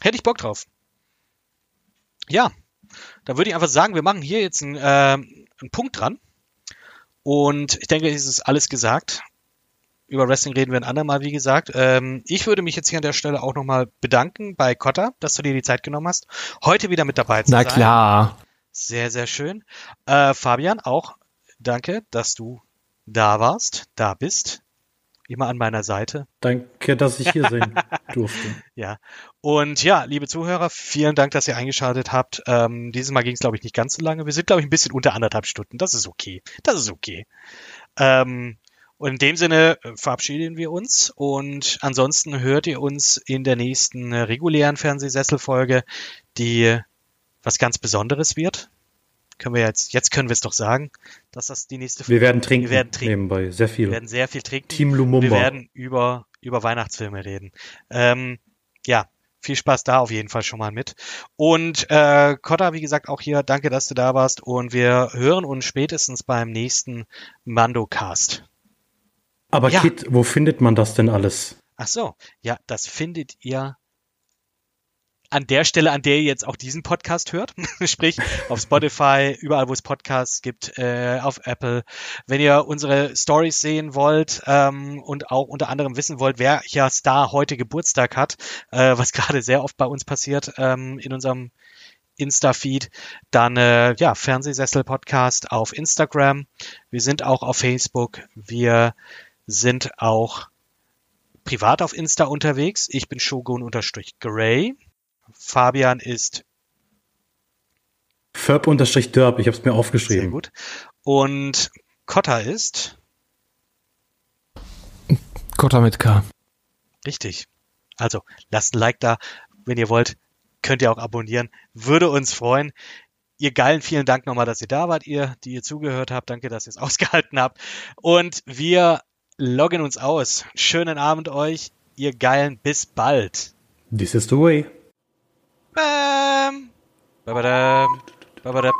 Hätte ich Bock drauf. Ja. Da würde ich einfach sagen, wir machen hier jetzt einen, äh, einen Punkt dran. Und ich denke, es ist alles gesagt. Über Wrestling reden wir ein andermal, wie gesagt. Ähm, ich würde mich jetzt hier an der Stelle auch nochmal bedanken bei Cotta, dass du dir die Zeit genommen hast, heute wieder mit dabei zu Na sein. Na klar. Sehr, sehr schön. Äh, Fabian, auch danke, dass du da warst, da bist. Immer an meiner Seite. Danke, dass ich hier sein durfte. Ja. Und ja, liebe Zuhörer, vielen Dank, dass ihr eingeschaltet habt. Ähm, dieses Mal ging es, glaube ich, nicht ganz so lange. Wir sind, glaube ich, ein bisschen unter anderthalb Stunden. Das ist okay. Das ist okay. Ähm, und in dem Sinne äh, verabschieden wir uns und ansonsten hört ihr uns in der nächsten äh, regulären Fernsehsesselfolge, die was ganz Besonderes wird. Können wir jetzt, jetzt können wir es doch sagen, dass das die nächste Folge Wir werden trinken. Wir werden trinken. Nebenbei, sehr viel. Wir werden sehr viel trinken. Team Lumumba. Wir werden über, über Weihnachtsfilme reden. Ähm, ja, viel Spaß da auf jeden Fall schon mal mit. Und äh, Kotta, wie gesagt, auch hier, danke, dass du da warst. Und wir hören uns spätestens beim nächsten Mando-Cast. Aber ja. Kit, wo findet man das denn alles? Ach so, ja, das findet ihr an der Stelle, an der ihr jetzt auch diesen Podcast hört, sprich auf Spotify, überall, wo es Podcasts gibt, äh, auf Apple. Wenn ihr unsere Stories sehen wollt ähm, und auch unter anderem wissen wollt, wer ja Star heute Geburtstag hat, äh, was gerade sehr oft bei uns passiert ähm, in unserem Insta-Feed, dann äh, ja, Fernsehsessel-Podcast auf Instagram. Wir sind auch auf Facebook. Wir sind auch privat auf Insta unterwegs. Ich bin Shogun-Gray. Fabian ist Ferb-Derb, ich habe es mir aufgeschrieben. Sehr gut. Und Kotta ist Kotta mit K. Richtig. Also, lasst ein Like da, wenn ihr wollt. Könnt ihr auch abonnieren. Würde uns freuen. Ihr Geilen, vielen Dank nochmal, dass ihr da wart, ihr, die ihr zugehört habt. Danke, dass ihr es ausgehalten habt. Und wir loggen uns aus. Schönen Abend euch, ihr Geilen. Bis bald. This is the way. Bam. Ba-ba-da. Ba-ba-da.